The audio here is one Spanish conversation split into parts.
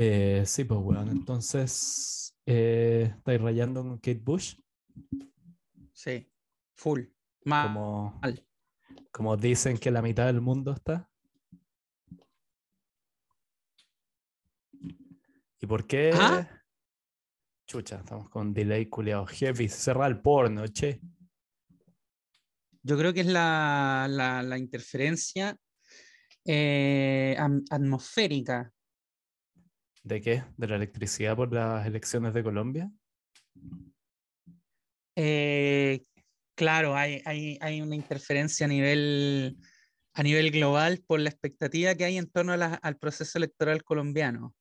Eh, sí, pues, weón. Entonces, eh, ¿estáis rayando con Kate Bush? Sí, full. Mal. Como, como dicen que la mitad del mundo está. ¿Y por qué? ¿Ah? Chucha, estamos con delay culiado heavy. Cerra el porno, che. Yo creo que es la, la, la interferencia eh, atmosférica. ¿De qué? ¿De la electricidad por las elecciones de Colombia? Eh, claro, hay, hay, hay una interferencia a nivel, a nivel global por la expectativa que hay en torno a la- al proceso electoral colombiano.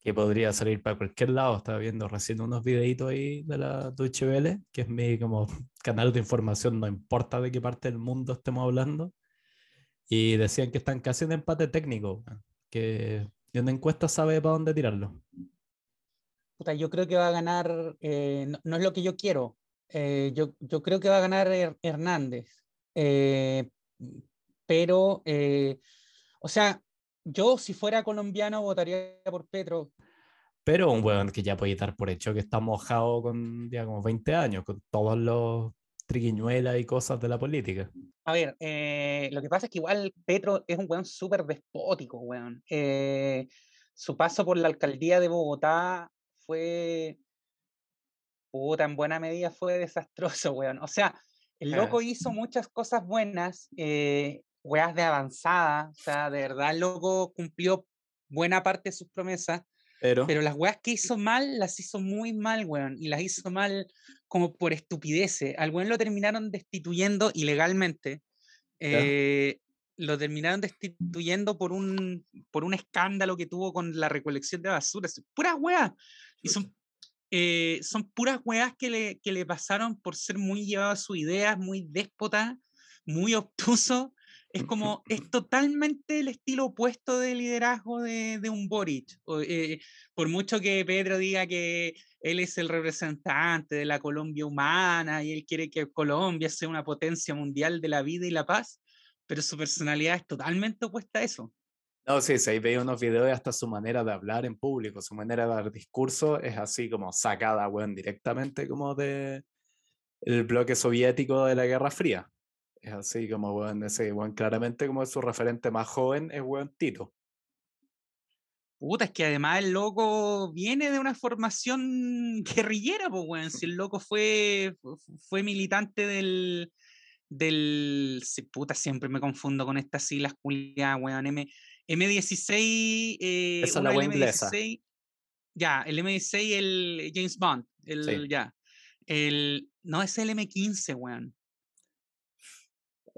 Que podría salir para cualquier lado. Estaba viendo recién unos videitos ahí de la Deutsche Welle, que es mi como canal de información, no importa de qué parte del mundo estemos hablando. Y decían que están casi en empate técnico, que en una encuesta sabe para dónde tirarlo. Puta, yo creo que va a ganar, eh, no, no es lo que yo quiero, eh, yo, yo creo que va a ganar Her- Hernández, eh, pero, o sea, yo si fuera colombiano votaría por Petro, Pero un weón que ya puede estar por hecho que está mojado con ya como 20 años, con todos los triquiñuelas y cosas de la política. A ver, eh, lo que pasa es que igual Petro es un weón súper despótico, weón. Eh, su paso por la alcaldía de Bogotá fue, puta, en buena medida fue desastroso, weón. O sea, el Ah. loco hizo muchas cosas buenas, eh, weas de avanzada, o sea, de verdad el loco cumplió buena parte de sus promesas, Pero, pero las weas que hizo mal, las hizo muy mal, weón, y las hizo mal como por estupideces. Al weón lo terminaron destituyendo ilegalmente. eh, lo terminaron destituyendo por un, por un escándalo que tuvo con la recolección de basura. Puras weas. Y son, eh, son puras weas que le, que le pasaron por ser muy llevado a sus ideas, muy déspota, muy obtuso. Es como, es totalmente el estilo opuesto de liderazgo de, de un Boric. O, eh, por mucho que Pedro diga que él es el representante de la Colombia humana y él quiere que Colombia sea una potencia mundial de la vida y la paz, pero su personalidad es totalmente opuesta a eso. no, sí, sí, ahí veía unos videos y hasta su manera de hablar en público, su manera de dar discurso es así como sacada, weón, directamente como de el bloque soviético de la Guerra Fría. Es así como, weón, ese, weón, claramente como su referente más joven es weón Tito. Puta, es que además el loco viene de una formación guerrillera, pues, weón. Si el loco fue, fu- fue militante del, del. sí, puta, siempre me confundo con estas siglas culiadas, weón. M, M16. eh, Esa es la wea inglesa. M16. Ya, el M16, el James Bond. El, ya. El, no, es el M15, weón.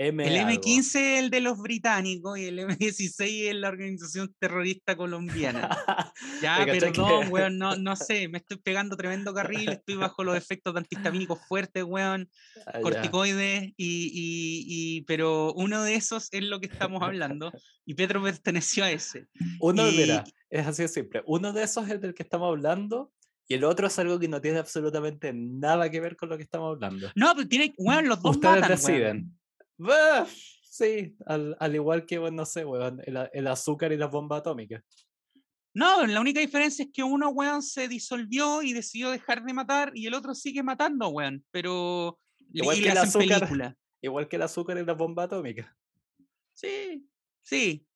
M El algo. M15 es el de los británicos y el M16 es la organización terrorista colombiana. Ya, perdón, que- weón, no, no sé, me estoy pegando tremendo carril, estoy bajo los efectos de antihistamínicos fuertes, weón, Ah, corticoides, y, y, y- pero uno de esos es lo que estamos hablando, y Petro perteneció a ese. Uno, Y- mira, es así de simple. Uno de esos es el del que estamos hablando y el otro es algo que no tiene absolutamente nada que ver con lo que estamos hablando. No, pero tiene, weón, los dos Ustedes matan, deciden. Sí, al, al igual que, bueno, no sé, weón, el, el azúcar y la bomba atómica. No, la única diferencia es que uno, weón, se disolvió y decidió dejar de matar, y el otro sigue matando, weón, pero... Igual y que el azúcar. película. Igual que el azúcar y la bomba atómica. Sí, sí.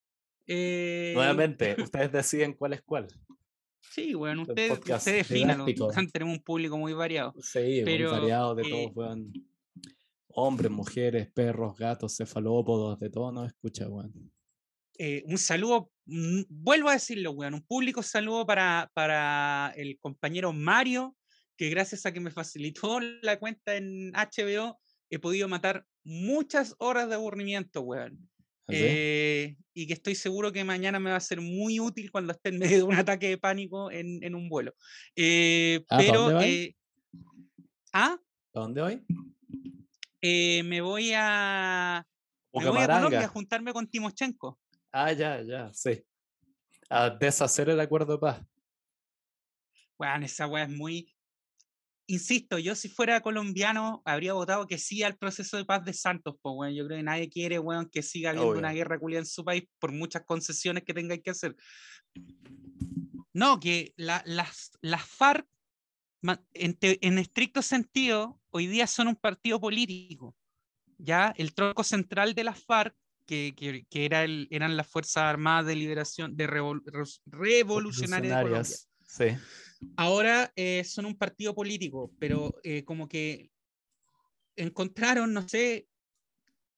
Eh, Nuevamente, ustedes deciden cuál es cuál. Sí, bueno, el usted, podcast usted defina, didáctico. tenemos un público muy variado. Sí, muy variado de eh, todos, weón. Hombres, mujeres, perros, gatos, cefalópodos, de todo nos escucha, weón. Eh, un saludo, mm, vuelvo a decirlo, weón, un público saludo para, para el compañero Mario, que gracias a que me facilitó la cuenta en HBO, he podido matar muchas horas de aburrimiento, weón. ¿Así? Eh, y que estoy seguro que mañana me va a ser muy útil cuando esté en medio de un ataque de pánico en, en un vuelo. Eh, Ah, ¿pa' pero, dónde vais? eh, ¿ah? ¿A dónde hoy? Eh, me voy a. Me voy a Colombia a juntarme con Timochenko. Ah, ya, ya, sí. A deshacer el acuerdo de paz. Weón, esa weá es muy. Insisto, yo si fuera colombiano habría votado que sí al proceso de paz de Santos, pues weón. Yo creo que nadie quiere, weón, que siga habiendo una guerra culia en su país por muchas concesiones que tengáis que hacer. No, que la- las, las FARC, en, te- en estricto sentido, hoy día son un partido político. Ya el tronco central de las FARC, que, que- que era el, eran las Fuerzas Armadas de Liberación de Revol- Revolucionarias de Colombia. Sí. Ahora eh, son un partido político, pero eh, como que encontraron, no sé,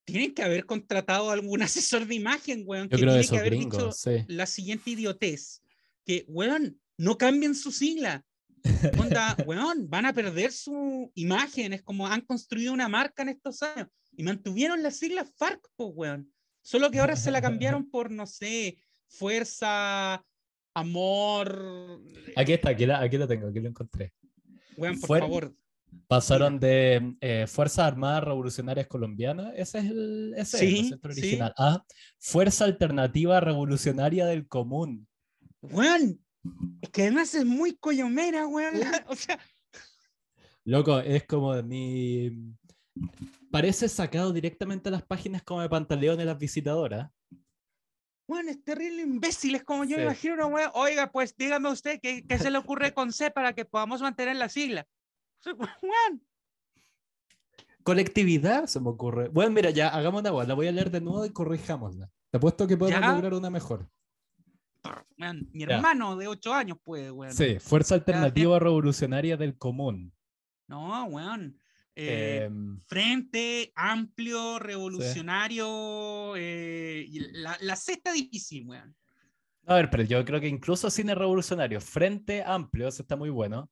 tienen que haber contratado a algún asesor de imagen, weón, que tiene que haber dicho gringos, sí. la siguiente idiotez, que, weón, no cambien su sigla. Onda, weón, van a perder su imagen, es como han construido una marca en estos años y mantuvieron la sigla FARC, po, weón. Solo que ahora se la cambiaron por, no sé, fuerza, amor. Aquí está, aquí, la- aquí lo tengo, aquí lo encontré. Weón, por Fuer- favor. Pasaron de eh, Fuerzas Armadas Revolucionarias Colombianas, ese es el, ese es el Sí, concepto sí. original, a Fuerza Alternativa Revolucionaria del Común. Weón, es que además es muy coyomera, weón. O sea, Loco, es como de mi... Parece sacado directamente a las páginas como de pantaleón de las visitadoras. weón, es terrible imbécil. Es como yo Sí. me imagino una weón. Oiga, pues dígame usted qué, qué se le ocurre con C para que podamos mantener la sigla. O sea, Weón, Colectividad, se me ocurre. Bueno, mira, ya hagamos una voz, la voy a leer de nuevo y corrijámosla. Te apuesto que podemos Ya. lograr una mejor. Weón, mi hermano de 8 años puede, weón. Sí, Fuerza Alternativa Revolucionaria del Común. No, weón. Eh, Em, Frente amplio, revolucionario. eh, y la, la C está difícil, weón. a ver, pero yo creo que incluso cine revolucionario, Frente Amplio, eso está muy bueno.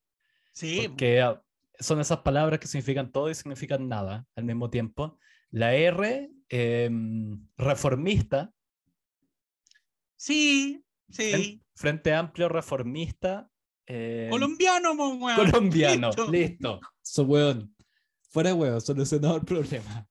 Sí, Porque son esas palabras que significan todo y significan nada al mismo tiempo. La R, em, reformista, sí, sí. Frente Amplio, reformista. em, Colombiano, mo, weón. colombiano, Listo. listo. So, weón. Fuera de huevo, solucionado el problema.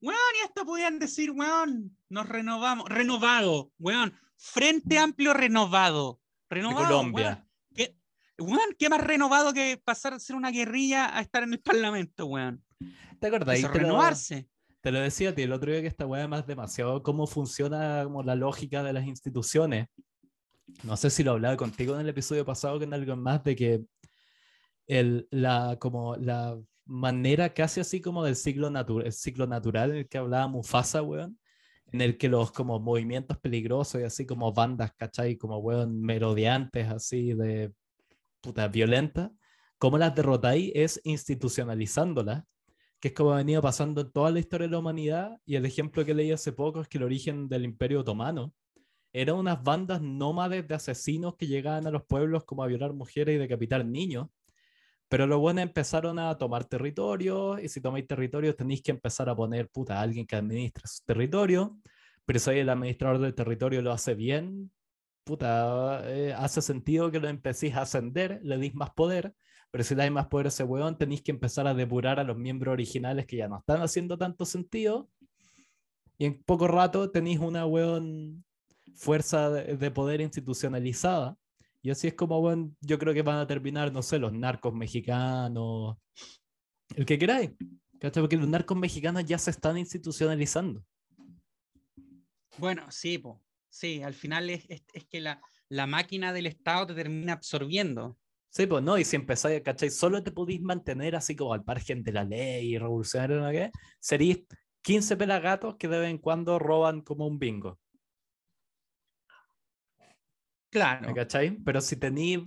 Weón, y esto podían decir, weón, nos renovamos, renovado, weón, Frente Amplio renovado, De renovado, Colombia. weón. ¿Qué, weón, ¿qué más renovado que pasar de ser una guerrilla a estar en el Parlamento, weón? ¿Te acordás? Eso, te lo- renovarse. Te lo decía a ti el otro día que esta weá es más demasiado cómo funciona como la lógica de las instituciones. No sé si lo hablaba contigo en el episodio pasado con algo más de que el, la, como la manera casi así como del ciclo, natu- el ciclo natural en el que hablaba Mufasa, weón, en el que los como movimientos peligrosos y así como bandas, ¿cachai? Como weón merodeantes así de puta violentas, cómo las derrotáis es institucionalizándolas que es como ha venido pasando en toda la historia de la humanidad, y el ejemplo que leí hace poco es que el origen del Imperio Otomano eran unas bandas nómades de asesinos que llegaban a los pueblos como a violar mujeres y decapitar niños, pero los buenos empezaron a tomar territorios, y si tomáis territorios tenéis que empezar a poner, puta, a alguien que administre su territorio, pero si el administrador del territorio lo hace bien, puta, eh, hace sentido que lo empecéis a ascender, le deis más poder, pero si le dais más poder a ese weón, tenéis que empezar a depurar a los miembros originales que ya no están haciendo tanto sentido. Y en poco rato tenéis una weón fuerza de, de poder institucionalizada. Y así es como, weón, yo creo que van a terminar, no sé, los narcos mexicanos, el que queráis. ¿cachai? Porque los narcos mexicanos ya se están institucionalizando. Bueno, sí, po. sí, al final es, es- es que la, la máquina del Estado te termina absorbiendo. Sí, pues no, y si empezáis, ¿cachai? Solo te podéis mantener así como al margen de la ley y revolucionario, ¿no qué? Seréis 15 pelagatos que de vez en cuando roban como un bingo, Claro. ¿me cachai? Pero si tenéis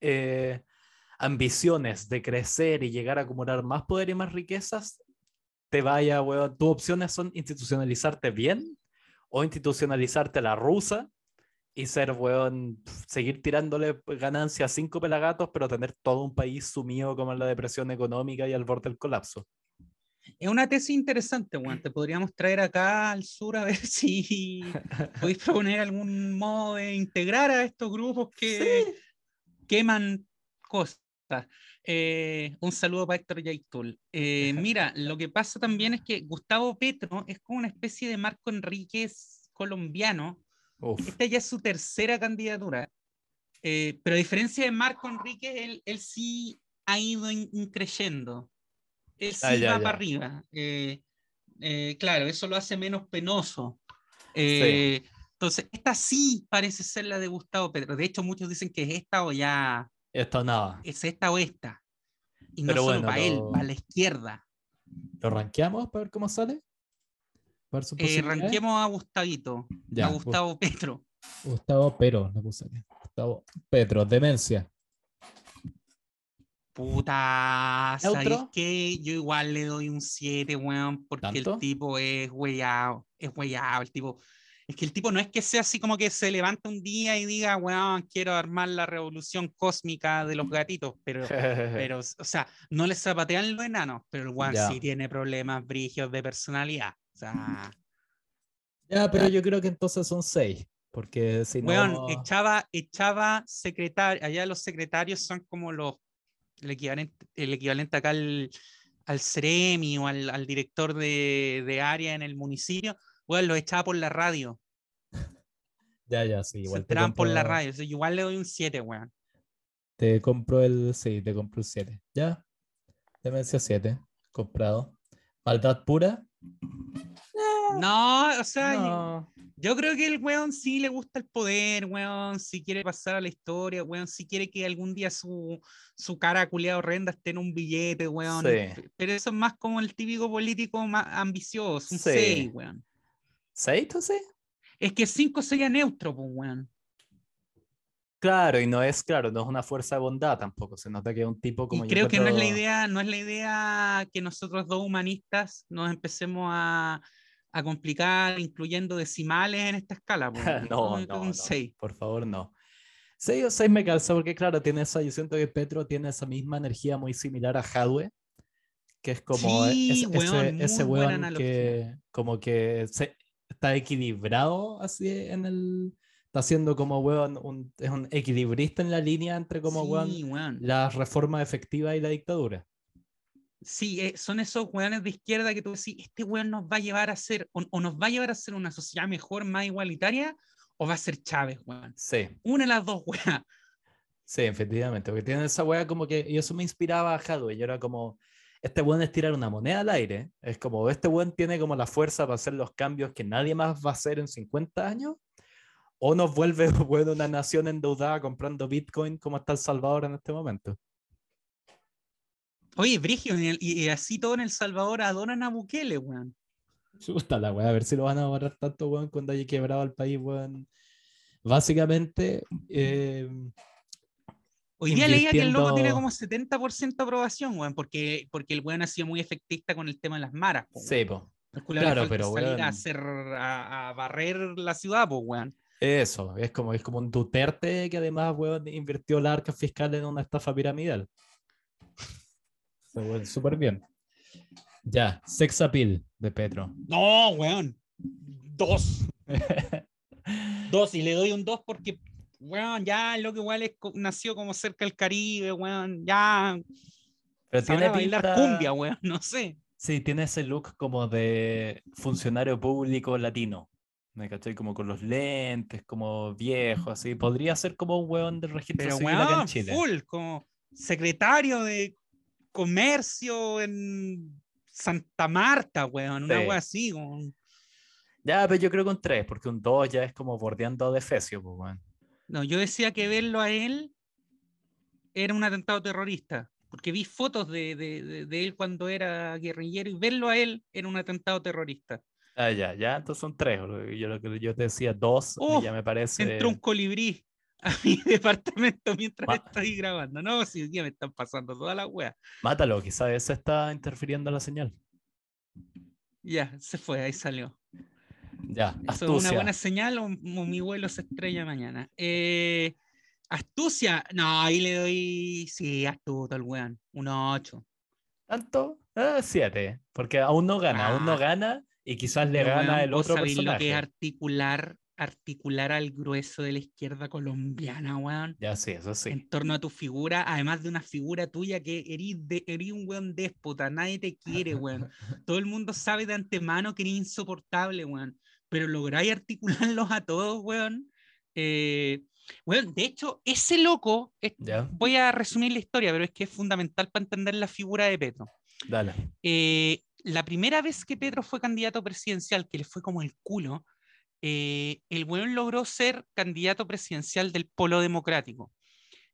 eh, ambiciones de crecer y llegar a acumular más poder y más riquezas, te vaya, weón, tus opciones son institucionalizarte bien o institucionalizarte la rusa y ser, weón, seguir tirándole ganancias a cinco pelagatos, pero tener todo un país sumido como en la depresión económica y al borde del colapso. Es una tesis interesante, weón. Te podríamos traer acá al sur a ver si podéis proponer algún modo de integrar a estos grupos que queman cosas. Eh, un saludo para Héctor Yaitul. Eh, mira, lo que pasa también es que Gustavo Petro es como una especie de Marco Enríquez colombiano. Uf, Esta ya es su tercera candidatura. Eh, pero a diferencia de Marco Enríquez, él, él sí ha ido in- increyendo. Él sí Ah, ya, va ya. para arriba. Eh, eh, claro, eso lo hace menos penoso. Eh, Entonces, esta sí parece ser la de Gustavo Petro. De hecho, muchos dicen que es esta o ya. Esta o nada. Es esta o esta. Y no solo para él, para la izquierda. ¿Lo ranqueamos para ver cómo sale? Eh, ranquemos a Gustavito, a Gustavo Petro. Gustavo Pero, aquí. Gustavo Petro, demencia. Puta, ¿sabes qué? Yo igual le doy un 7, weón, porque el tipo es weyado, es weyado, el tipo. Es que el tipo no es que sea así como que se levanta un día y diga, weón, quiero armar la revolución cósmica de los gatitos, pero, pero o sea, no le zapatean los enanos, pero el weón sí tiene problemas brigios de personalidad. O sea. Ya, pero yo creo que entonces son 6. Porque si no. echaba, echaba secretario. Allá los secretarios son como los. El equivalente, el equivalente acá al, al CEREMI o al, al director de, de, área en el municipio. Bueno, lo echaba por la radio. Ya, ya, sí. Igual Se te por la radio. igual le doy un 7, weón. Te compro el. Sí, te compro el 7. Ya. Demencia 7. Comprado. Maldad pura. No, o sea, Yo, creo que el weón sí le gusta el poder, weón, si quiere pasar a la historia, weón, si quiere que algún día su, su cara culiada horrenda esté en un billete, weón. Pero eso es más como el típico político más ambicioso, un 6, weón. ¿6 entonces? Es que 5 sería neutro, pues, weón. Claro, y no es, claro, no es una fuerza de bondad tampoco, se nota que es un tipo como... Y creo que no es la idea, no es la idea que nosotros dos humanistas nos empecemos a, a complicar incluyendo decimales en esta escala. no, no, no, por favor, no. 6 o 6 me calza porque, claro, tiene esa, yo siento que Petro tiene esa misma energía muy similar a Hadwe, que es como e, ese, weón que como que se, está equilibrado así en el está haciendo como weón, un, es un equilibrista en la línea entre como weón, la reforma efectiva y la dictadura. Sí, eh, son esos weones de izquierda que tú decís, este weón nos va a llevar a ser, o, nos va a llevar a ser una sociedad mejor, más igualitaria, o va a ser Chávez, weón. Sí. Una de las dos, weón. Sí, efectivamente, porque tiene esa weá como que, y eso me inspiraba a Hadwe, yo era como, este weón es tirar una moneda al aire, es como, este weón tiene como la fuerza para hacer los cambios que nadie más va a hacer en 50 años, o nos vuelve bueno, una nación endeudada comprando Bitcoin como está El Salvador en este momento. Oye, Brigio, y, así todo en El Salvador adoran a Bukele, weón. gusta la weá, a ver si lo van a borrar tanto, weón, cuando haya quebrado el país, weón. Básicamente. Eh, Hoy día leía que el loco tiene como 70% de aprobación, weón, porque, porque el weón ha sido muy efectista con el tema de las maras. sí, po. Claro, pero salir a, hacer, a, a, barrer la ciudad, pues, weón. Eso, es como, es como un Duterte que además, weón, invirtió la arca fiscal en una estafa piramidal. Súper bien. Ya, sex appeal de Petro. No, weón. Dos. dos, y le doy un dos porque, weón, ya lo que igual es, nació como cerca del Caribe, weón, ya. Pero tiene bailar cumbia, weón, no sé. Sí, tiene ese look como de funcionario público latino. Me caché como con los lentes, como viejo, así. Podría ser como un weón del registro Pero civil en Chile. Full, como secretario de comercio en Santa Marta, weón. Una wea así, Ya, pero yo creo que un 3, porque un 2 ya es como bordeando de fecio, pues, weón. No, yo decía que verlo a él era un atentado terrorista. Porque vi fotos de, de, de él cuando era guerrillero y verlo a él era un atentado terrorista. Ah, ya, ya, entonces son tres. Yo lo que yo te decía dos, ya me parece. Entró un colibrí a mi departamento mientras estoy grabando. No, si ya me están pasando toda la wea. Mátalo, quizás se está interfiriendo la señal. Ya, se fue, ahí salió. Ya, ¿Eso es una buena señal o, mi vuelo se estrella mañana? Eh, astucia, no, ahí le doy, sí, astuto el weón, 1-8. ¿Tanto? 7, ah, porque aún no gana, aún no ah. gana y quizás le gana el otro personaje. lo que es articular, articular al grueso de la izquierda colombiana, weón. Ya sí, eso sí. En torno a tu figura, además de una figura tuya que eres, de, un weón déspota, nadie te quiere, weón. Todo el mundo sabe de antemano que eres insoportable, weón. Pero lográis articularlos a todos, weón. Eh, de hecho, ese loco, voy a resumir la historia, pero es que es fundamental para entender la figura de Petro. Dale. Eh, la primera vez que Pedro fue candidato presidencial, que le fue como el culo, eh, el weón logró ser candidato presidencial del Polo Democrático,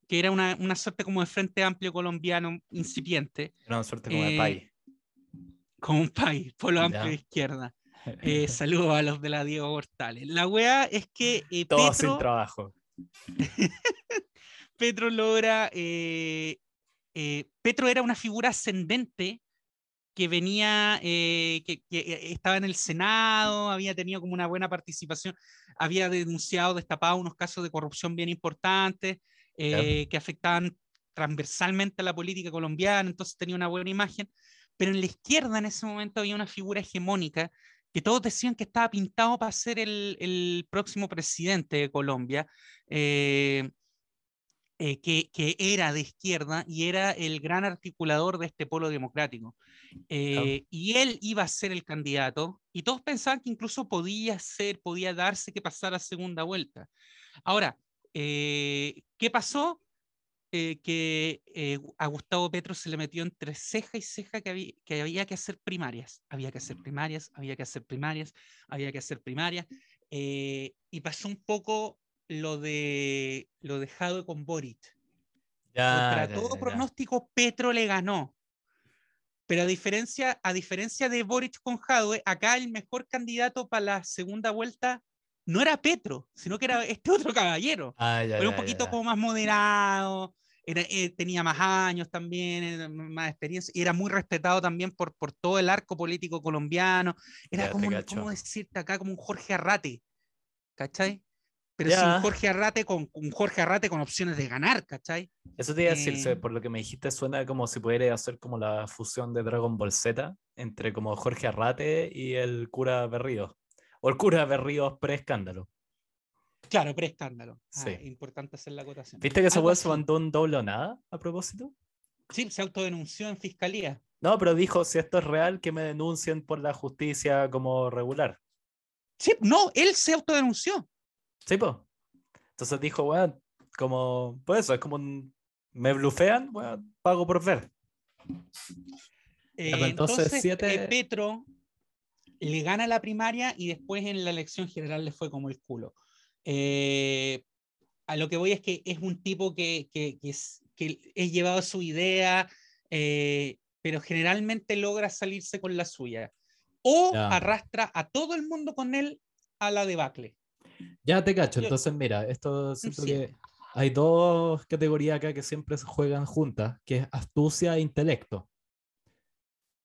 que era una, una suerte como de Frente Amplio colombiano incipiente. Era una suerte como de país. Como un país, Polo Amplio de izquierda. Eh, saludos a los de la Diego Portales. La weá es que. Eh, Todos sin trabajo. Petro logra. Eh, Petro era una figura ascendente que venía, que, estaba en el Senado, había tenido como una buena participación, había denunciado, destapado unos casos de corrupción bien importantes que afectaban transversalmente a la política colombiana, entonces tenía una buena imagen, pero en la izquierda en ese momento había una figura hegemónica que todos decían que estaba pintado para ser el, próximo presidente de Colombia, eh, eh, que, era de izquierda y era el gran articulador de este polo democrático. Eh, y él iba a ser el candidato y todos pensaban que incluso podía ser, podía darse que pasara a segunda vuelta. Ahora, ¿qué pasó? Eh, que eh, a Gustavo Petro se le metió entre ceja y ceja que había, que había que hacer primarias. Había que hacer primarias, había que hacer primarias, había que hacer primarias. Eh, y pasó un poco lo de lo dejado con Boric. Contra todo pronóstico, Petro le ganó. Pero a diferencia, a diferencia de Boric con Jadwe, acá el mejor candidato para la segunda vuelta no era Petro, sino que era este otro caballero. Ah, era un poquito como más moderado, era, eh, tenía más años también, más experiencia, y era muy respetado también por, por todo el arco político colombiano. Era como, ¿cómo decirte acá? Como un Jorge Arrate, ¿cachai? Pero sin Jorge Arrate con un Jorge Arrate con opciones de ganar, ¿cachai? Eso te iba a decir, eh, por lo que me dijiste, suena como si pudiera hacer como la fusión de Dragon Ball Z entre como Jorge Arrate y el cura Berrío. O el cura Berríos pre-escándalo. Claro, pre-escándalo. Ah, sí. importante hacer la acotación. ¿Viste que ese weón se mandó un doble o nada a propósito? Sí, se autodenunció en fiscalía. No, pero dijo, si esto es real, que me denuncien por la justicia como regular. Sí, no, él se autodenunció. Sí, pues. Entonces dijo, weón, como, pues eso, es como un, me blufean, weón, pago por ver. Eh, pues, entonces, siete... Eh, Petro le gana la primaria y después en la elección general le fue como el culo. Eh, a lo que voy es que es un tipo que, que, es, que es llevado a su idea, eh, pero generalmente logra salirse con la suya. O arrastra a todo el mundo con él a la debacle. Ya te cacho, entonces mira, esto que hay dos categorías acá que siempre se juegan juntas, que es astucia e intelecto.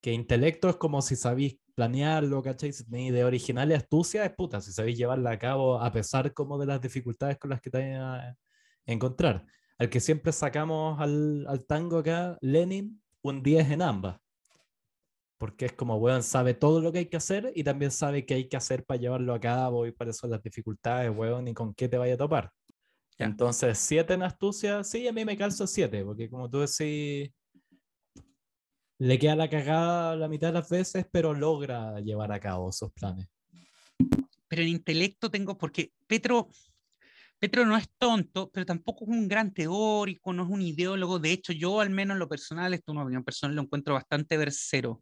Que intelecto es como si sabéis planearlo, ¿cachai? Si tenéis idea original y astucia, es puta, si sabéis llevarla a cabo a pesar como de las dificultades con las que te vais a encontrar. Al que siempre sacamos al, al tango acá, Lenin, un 10 en ambas. Porque es como, weón, sabe todo lo que hay que hacer y también sabe qué hay que hacer para llevarlo a cabo y para eso las dificultades, weón, y con qué te vaya a topar. Entonces, 7 en astucia, sí, a mí me calzo 7, porque como tú decís, le queda la cagada la mitad de las veces, pero logra llevar a cabo esos planes. Pero en intelecto tengo, porque Petro, Petro no es tonto, pero tampoco es un gran teórico, no es un ideólogo. De hecho, yo al menos en lo personal, esto es una opinión personal, lo encuentro bastante versero.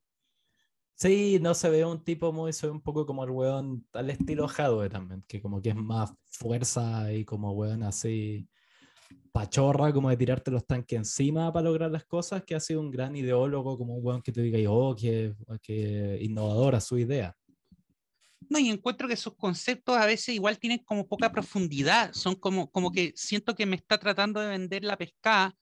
Sí, no se ve un tipo muy, se ve un poco como el weón al estilo Hadwe también, que como que es más fuerza y como weón así pachorra como de tirarte los tanques encima para lograr las cosas, que ha sido un gran ideólogo, como un weón que te diga, oh, que, que innovadora su idea. No, y encuentro que sus conceptos a veces igual tienen como poca profundidad, son como, como que siento que me está tratando de vender la pescada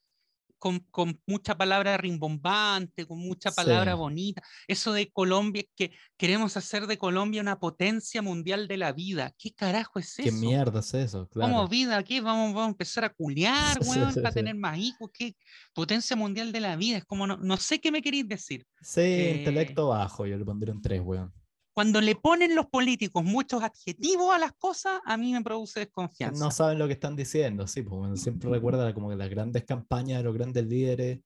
con, con, mucha palabra rimbombante, con mucha palabra bonita. Eso de Colombia, que queremos hacer de Colombia una potencia mundial de la vida. ¿Qué carajo es eso? ¿Qué mierda es eso? Claro. ¿Cómo vida? ¿Qué? ¿Vamos, vamos a empezar a culiar, weón, para tener más hijos? ¿Qué potencia mundial de la vida? Es como, no, no sé qué me queréis decir. Sí, eh, intelecto bajo, yo le pondré un 3, weón cuando le ponen los políticos muchos adjetivos a las cosas, a mí me produce desconfianza. No saben lo que están diciendo, sí, porque siempre recuerda como que las grandes campañas de los grandes líderes,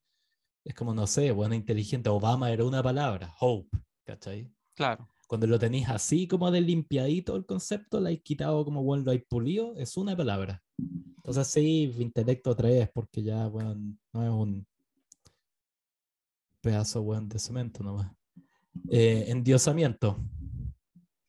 es como, no sé, bueno, inteligente, Obama era una palabra, hope, ¿cachai? Claro. Cuando lo tenéis así como de limpiadito el concepto, lo hay quitado como, bueno, lo hay pulido, es una palabra. Entonces sí, intelecto 3, porque ya, bueno, no es un pedazo, bueno, de cemento nomás. Eh, endiosamiento.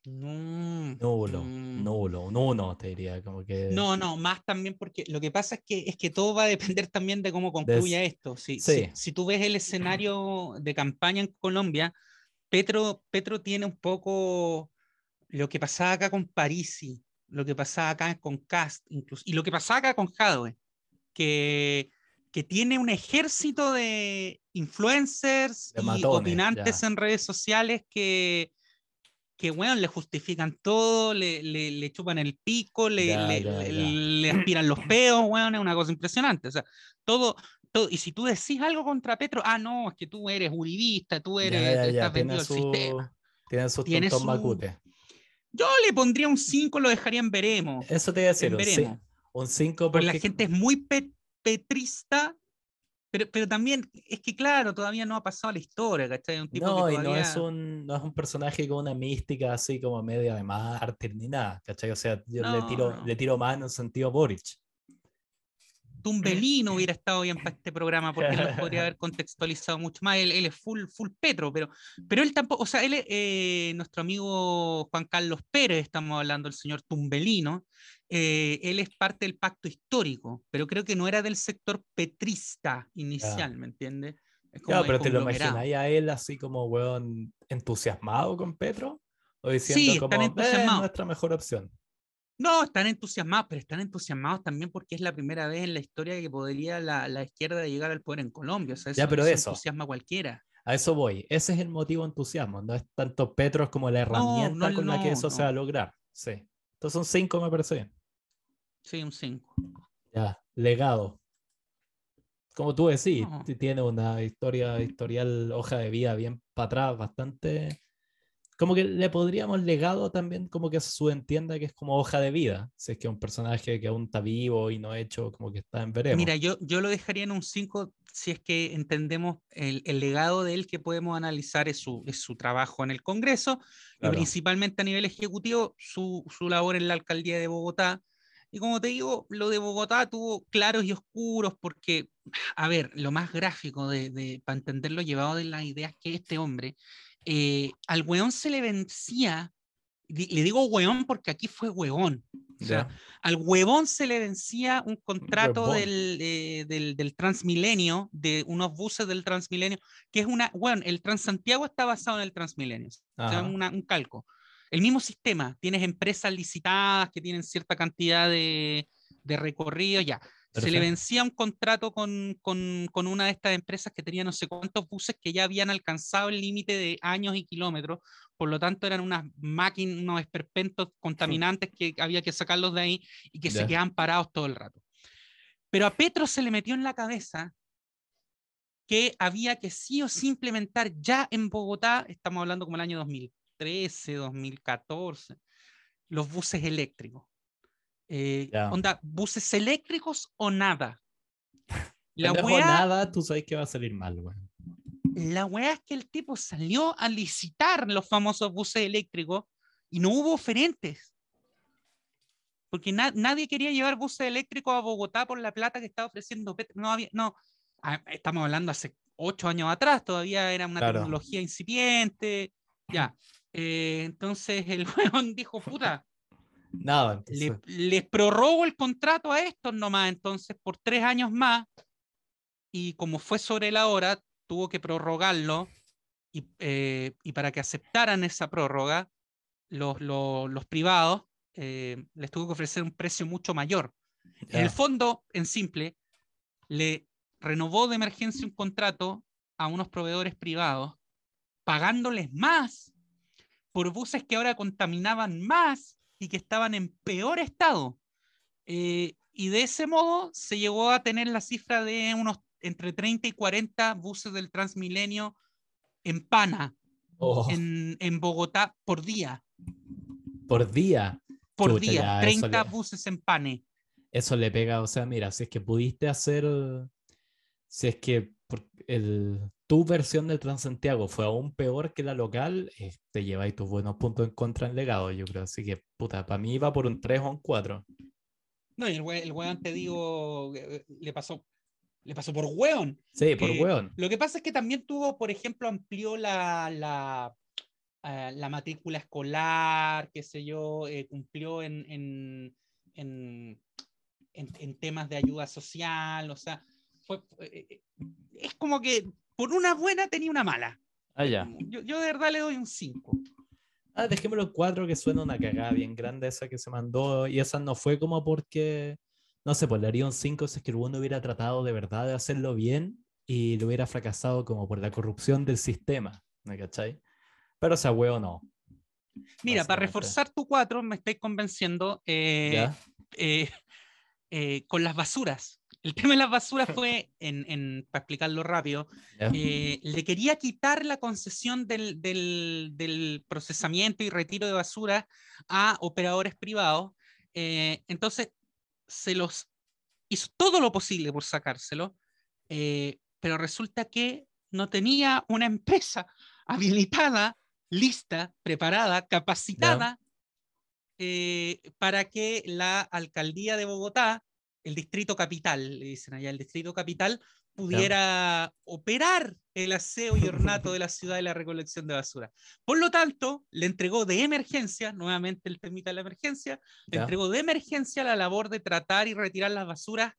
No. Nulo, mm. nulo, no, no, te diría, como que... No, no, más también porque lo que pasa es que, es que todo va a depender también de cómo concluya esto. Si, sí. si, si tú ves el escenario de campaña en Colombia, Petro, Petro tiene un poco lo que pasaba acá con Parisi, lo que pasaba acá con Cast, incluso, y lo que pasaba acá con Jadwe, que, que tiene un ejército de influencers De y matones, opinantes ya. en redes sociales que, que bueno, le justifican todo, le, le, le chupan el pico, le, Ya, le, ya, ya. le aspiran los peos, weón, es una cosa impresionante. O sea, todo, todo, y si tú decís algo contra Petro, ah, no, es que tú eres uribista, tú eres, estás vendido al sistema. Tienen sus Tiene su- macutes. Yo le pondría un 5, lo dejaría en veremos. Eso te iba a decir, un, ci- veremos. un 5 Porque porque... la gente es muy pe- petrista, pero, pero también es que, claro, todavía no ha pasado la historia, ¿cachai? Un tipo No, que y no todavía- es, un, no es un personaje con una mística así como media de mártir ni nada, ¿cachai? O sea, yo le, No, tiro, no. le tiro más en sentido Boric. Tumbelino hubiera estado bien para este programa porque nos podría haber contextualizado mucho más. Él, él es full, full Petro, pero, pero él tampoco, o sea, él, eh, nuestro amigo Juan Carlos Pérez, estamos hablando del señor Tumbelino, eh, él es parte del pacto histórico, pero creo que no era del sector petrista inicial, ¿me entiendes? Ya, del pero te lo imagináis a él así como, weón, entusiasmado con Petro? O diciendo Sí, como, "Eh, nuestra mejor opción. No, están entusiasmados, pero están entusiasmados también porque es la primera vez en la historia que podría la, la izquierda llegar al poder en Colombia. O sea, Ya, eso, pero eso eso. entusiasma a cualquiera. A eso voy. Ese es el motivo de entusiasmo. No es tanto Petro como la herramienta no, con la que eso se va a lograr. Sí. Entonces son cinco, me parece bien. Sí, un 5. Ya, legado. Como tú decís, No. tiene una historia, historial, hoja de vida bien para atrás, bastante. Como que le podríamos legado también, como que se subentienda que es como hoja de vida. Si es que un personaje que aún está vivo y no hecho, como que está en veremos. Mira, yo, yo lo dejaría en un 5 si es que entendemos el, el legado de él que podemos analizar es su, es su trabajo en el Congreso Claro. y principalmente a nivel ejecutivo, su, su labor en la alcaldía de Bogotá. Y como te digo, lo de Bogotá tuvo claros y oscuros porque, a ver, lo más gráfico de, de- para entenderlo llevado de las ideas que este hombre, eh, al weón se le vencía, le digo weón porque aquí fue weón, o sea, Ya. al huevón se le vencía un contrato del, eh, del, del Transmilenio, de unos buses del Transmilenio, que es una, bueno, el Transantiago está basado en el Transmilenio, o sea, una- un calco. El mismo sistema, tienes empresas licitadas que tienen cierta cantidad de, de recorrido, ya. Se le vencía un contrato con, con, con una de estas empresas que tenía no sé cuántos buses que ya habían alcanzado el límite de años y kilómetros, por lo tanto eran unas máquinas, unos esperpentos contaminantes que había que sacarlos de ahí y que se quedaban parados todo el rato. Pero a Petro se le metió en la cabeza que había que sí o sí implementar ya en Bogotá, estamos hablando como el año 2013, 2014, los buses eléctricos. Eh, Ya. onda, buses eléctricos o nada. La weá, nada, tú sabes que va a salir mal, weón. la weá es que el tipo salió a licitar los famosos buses eléctricos y no hubo oferentes. Porque na- nadie quería llevar buses eléctricos a Bogotá por la plata que estaba ofreciendo Petro. No había, no. Estamos hablando hace ocho años atrás, todavía era una Claro. tecnología incipiente. Ya. Eh, entonces el weón dijo, puta, Nada. le- entonces, les prorrogo el contrato a estos nomás, entonces por tres años más, y como fue sobre la hora, tuvo que prorrogarlo, y, eh, y para que aceptaran esa prórroga, los, los, los privados eh, les tuvo que ofrecer un precio mucho mayor. En el fondo, en simple, le renovó de emergencia un contrato a unos proveedores privados, pagándoles más por buses que ahora contaminaban más y que estaban en peor estado. Eh, y de ese modo se llegó a tener la cifra de unos entre 30 y 40 buses del Transmilenio en pana Oh, en, en Bogotá por día. por día. Por Chuta, día, ya, eso 30 le- buses en pane. Eso le pega, o sea, mira, si es que pudiste hacer, si es que por- el, tu versión del Transantiago fue aún peor que la local, eh, te lleváis tus buenos puntos en contra en legado, yo creo. Así que, puta, para mí iba por un 3 o un 4. No, y el, we- el weón, te digo, eh, le pasó, le pasó por weón. Sí, por weón. Lo que pasa es que también tuvo, por ejemplo, amplió la, la la matrícula escolar, qué sé yo, eh, cumplió en, en, en, en, temas de ayuda social, o sea, fue, eh, es como que por una buena tenía una mala. Ah, ya. Yo, yo de verdad le doy un 5. Ah, dejémoslo cuatro, que suena una cagada bien grande esa que se mandó. Y esa no fue como porque, no sé, pues le haría un 5 si es que el uno hubiera tratado de verdad de hacerlo bien y lo hubiera fracasado como por la corrupción del sistema. ¿Me cachai? Pero esa huevo no. Mira, para reforzar tu 4, me estoy convenciendo eh, eh, eh, con las basuras. El tema de las basuras fue, en, para explicarlo rápido, eh, le quería quitar la concesión del, procesamiento y retiro de basura a operadores privados. Eh, entonces, se los hizo todo lo posible por sacárselo, eh, pero resulta que no tenía una empresa habilitada, lista, preparada, capacitada para que la alcaldía de Bogotá el distrito capital, le dicen allá, el distrito capital pudiera operar el aseo y ornato de la ciudad de la recolección de basura. Por lo tanto, le entregó de emergencia, nuevamente el temita de la emergencia, le entregó de emergencia la labor de tratar y retirar las basuras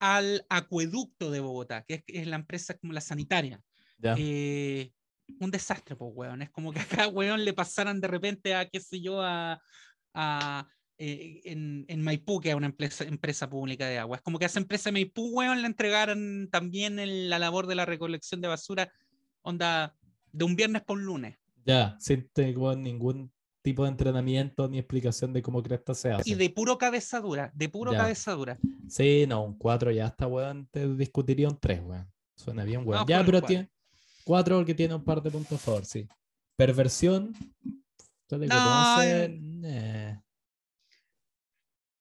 al acueducto de Bogotá, que es, la empresa como la sanitaria. Eh, un desastre, pues, weón. Es como que acá, weón, le pasaran de repente a, qué sé yo, a, a eh, en, en, Maipú, que es una empresa, empresa pública de agua. Es como que a esa empresa de Maipú, weón, le entregaron también la labor de la recolección de basura, onda, de un viernes por un lunes. Ya, sin ningún tipo de entrenamiento ni explicación de cómo cresta se hace. Y de puro cabezadura, de puro cabezadura. Sí, no, un 4 ya está, weón, te discutiría un 3, weón. Suena bien, weón. ya, pero tiene 4 porque tiene un par de puntos a favor, sí. Perversión. No, eh,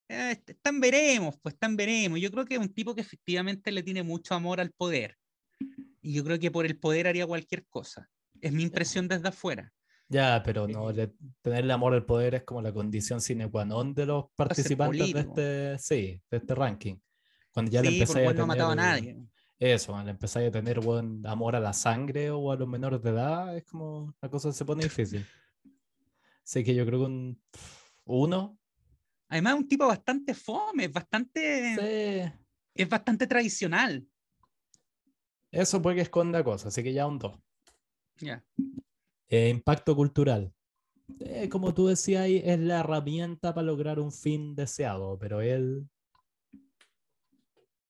eh, están veremos, pues están veremos. Yo creo que es un tipo que efectivamente le tiene mucho amor al poder. Y yo creo que por el poder haría cualquier cosa. Es mi impresión desde afuera. Ya, pero no, tener tenerle amor al poder es como la condición sine qua non de los participantes de este, sí, de este ranking. Cuando ya le empezáis a tener, no ha matado a nadie. Eso, cuando le empezáis a tener buen amor a la sangre o a los menores de edad, es como la cosa se pone difícil. Así que yo creo que un uno Además, es un tipo bastante fome, es bastante. Es bastante tradicional. Eso puede que esconda cosas, así que ya un 2. Ya. Eh, impacto cultural. Eh, como tú decías, es la herramienta para lograr un fin deseado, pero él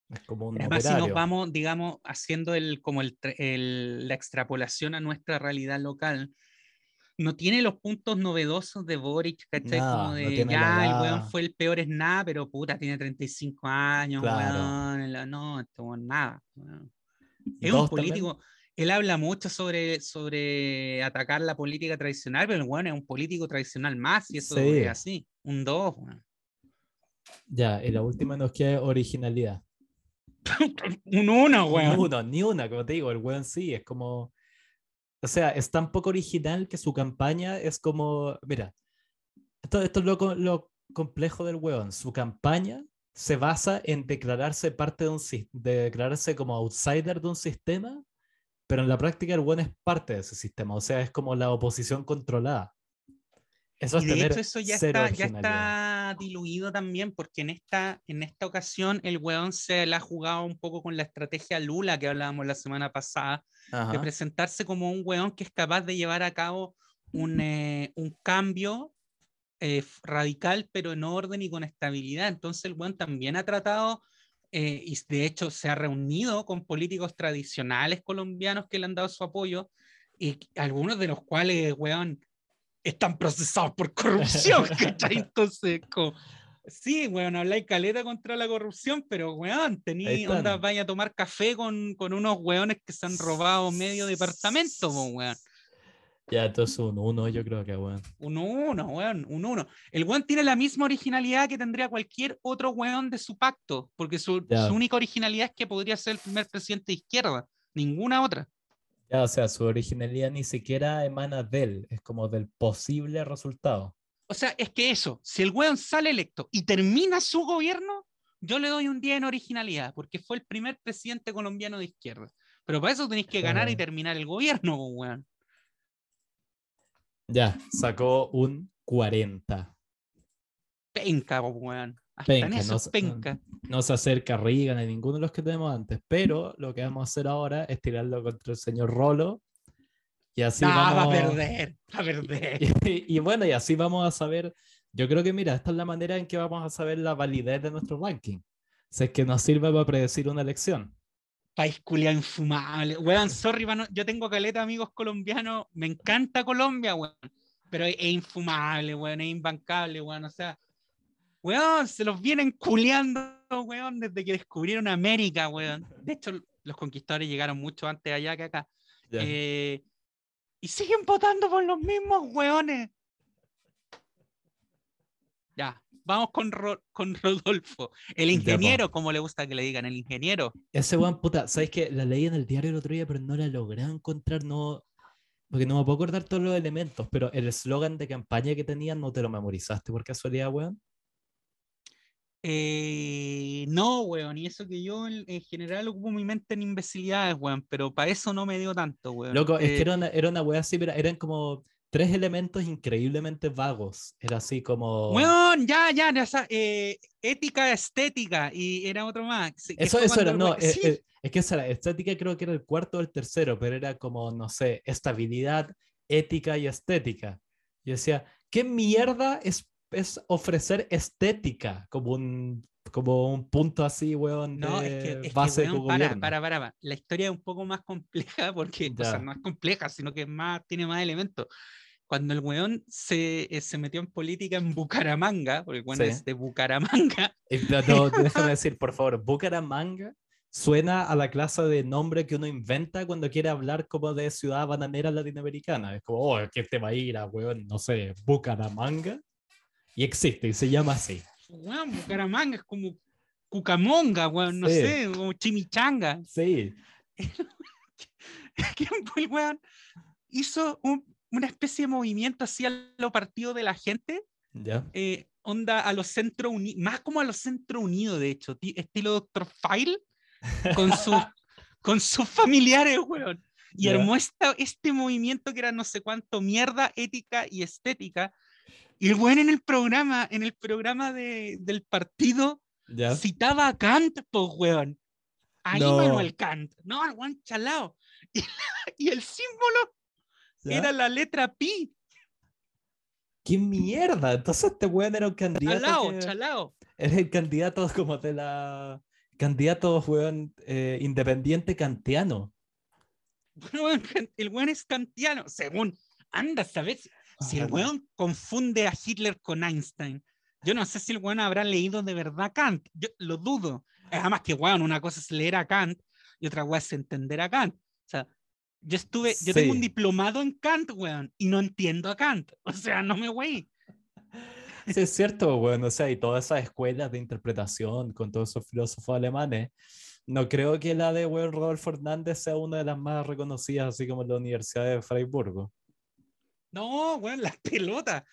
es como un Además, si nos vamos, digamos, haciendo el, como el, la extrapolación a nuestra realidad local, no tiene los puntos novedosos de Boric, ¿cachai? como de, ya, el weón fue el peor es nada, pero puta, tiene 35 años, weón. No, esto nada. Es un político, él habla mucho sobre, sobre atacar la política tradicional, pero el weón es un político tradicional más, y eso es así, un 2, Ya, y la última nos queda originalidad. un 1, weón. Ni uno, ni una, como te digo, el weón sí, es como o sea, es tan poco original que su campaña es como, mira, esto, es lo, complejo del weón. Su campaña se basa en declararse parte de un de declararse como outsider de un sistema, pero en la práctica el weón es parte de ese sistema, o sea, es como la oposición controlada. Eso y de hecho eso ya está, ya está diluido también, porque en esta, en esta ocasión el weón se la ha jugado un poco con la estrategia Lula que hablábamos la semana pasada, de presentarse como un weón que es capaz de llevar a cabo un, eh, un cambio eh, radical, pero en orden y con estabilidad. Entonces el weón también ha tratado, eh, y de hecho se ha reunido con políticos tradicionales colombianos que le han dado su apoyo, y algunos de los cuales, weón, están procesados por corrupción, ¿cachai? Entonces, como, sí, weón, habláis caleta contra la corrupción, pero weón, tení onda, vaya a tomar café con, con, unos weones que se han robado medio departamento, weón. Ya, entonces un uno, yo creo que weón. Un uno, weón, un uno. El weón tiene la misma originalidad que tendría cualquier otro weón de su pacto, porque su, su única originalidad es que podría ser el primer presidente de izquierda, ninguna otra. Ya, o sea, su originalidad ni siquiera emana de él, es como del posible resultado. O sea, es que eso, si el weón sale electo y termina su gobierno, yo le doy un día en originalidad, porque fue el primer presidente colombiano de izquierda. Pero para eso tenéis que ganar y terminar el gobierno, weón. Ya, sacó un 40. Penca, weón. Hasta Penca, en eso no es se- penca. No se acerca a Reagan ni ninguno de los que tenemos antes, pero lo que vamos a hacer ahora es tirarlo contra el señor Rolo. Y así no, vamos... va a perder, va a perder. Y, y bueno, y así vamos a saber. Yo creo que, mira, esta es la manera en que vamos a saber la validez de nuestro ranking. Si es que nos sirve para predecir una elección. País culiao infumable. Weón, sorry, mano, yo tengo caleta amigos colombianos. Me encanta Colombia, weón. Pero es, es infumable, weón, es imbancable, weón. O sea, weón, se los vienen culeando, weón, desde que descubrieron América, weón. De hecho, los conquistadores llegaron mucho antes allá que acá. Ya. Eh, y siguen votando por los mismos weones. Ya, vamos con, Ro- con Rodolfo. El Ya, ingeniero, como le gusta que le digan, el ingeniero. Ese weón, puta, ¿sabes qué? La leí en el diario el otro día, pero no la logré encontrar, no. Porque no me puedo acordar todos los elementos, pero el eslogan de campaña que tenían no te lo memorizaste por casualidad, weón. Eh, no, weón, y eso que yo en, en general ocupo mi mente en imbecilidades, weón, pero para eso no me dio tanto, weón. Loco, es Eh, que era una, era una wea así, pero eran como tres elementos increíblemente vagos. Era así como. Weón, ya, ya, ya, eh, ética, estética, y era otro más. Eso, eso era, no, eh, sí, eh, es que esa era, estética creo que era el cuarto o el tercero, pero era como, no sé, estabilidad, ética y estética. Yo decía, ¿qué mierda es, es ofrecer estética como un, como un punto así, weón, No, de es que, es que, base tu weón, para, para, para, para. La historia es un poco más compleja porque, o sea, Ya. no es compleja, sino que es más, tiene más elementos. Cuando el weón se, eh, se metió en política en Bucaramanga, porque el weón Sí. es de Bucaramanga, no, no, déjame decir, por favor, Bucaramanga suena a la clase de nombre que uno inventa cuando quiere hablar como de ciudad bananera latinoamericana. Es como, oh, que este va a ir a, weón, no sé, Bucaramanga. Y existe, y se llama así. weón, Bucaramanga es como Cucamonga, weón, no Sí. sé, o Chimichanga. Sí, que el weón hizo un- una especie de movimiento hacia lo partido de la gente, ya. eh, onda a los centro unidos, más como a los centro unidos, de hecho, ti- estilo Dr. File, con, su, con sus familiares, weón. Y Ya. armó esta- este movimiento que era no sé cuánto mierda, ética y estética. Y el weón en el programa, en el programa de- del partido, Ya. citaba a Kant, pues, weón. A No. Immanuel Kant. No, el weón chalao. Y, y el símbolo ya. era la letra pi. ¡Qué mierda! Entonces este weón era un candidato. Chalao, que- chalao. Era el candidato como de la. Candidato, weón, eh, independiente kantiano. El weón es kantiano, según. Anda, ¿sabes? Si el weón confunde a Hitler con Einstein, yo no sé si el weón habrá leído de verdad Kant. Yo lo dudo. Además que, weón, una cosa es leer a Kant y otra weón es entender a Kant. O sea, yo estuve, yo tengo un Sí. diplomado en Kant, weón, y no entiendo a Kant. O sea, no me wey. Sí, es cierto, bueno, o sea, y todas esas escuelas de interpretación con todos esos filósofos alemanes, no creo que la de weón Rodolfo Hernández sea una de las más reconocidas, así como la Universidad de Freiburgo. No, weón, las pelotas.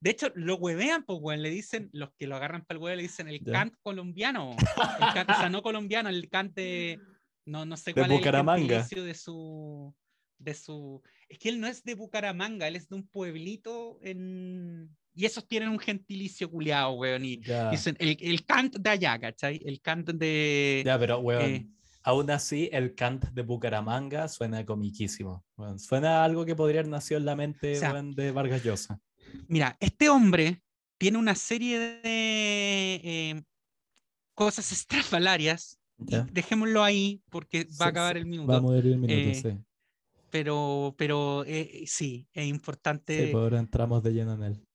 De hecho, lo huevean, pues, weón, le dicen, los que lo agarran para el huevo le dicen el Ya. Kant colombiano. El Kant, o sea, no colombiano, el Kant de, no, no sé De cuál es Bucaramanga. el gentilicio de su, de su, es que él no es de Bucaramanga, él es de un pueblito en, y esos tienen un gentilicio culiado, weón, y dicen el, el Kant de allá, ¿cachai? El Kant de, ya pero weón, eh, aún así el Kant de Bucaramanga suena comiquísimo. Suena a algo que podría haber nacido en la mente O sea, weón, de Vargas Llosa. Mira, este hombre tiene una serie de eh, cosas estrafalarias. Ya. dejémoslo ahí porque va a acabar el minuto. Vamos a ver el minuto, Eh, sí. Pero, pero eh, sí, es importante. Sí, pues ahora entramos de lleno en él.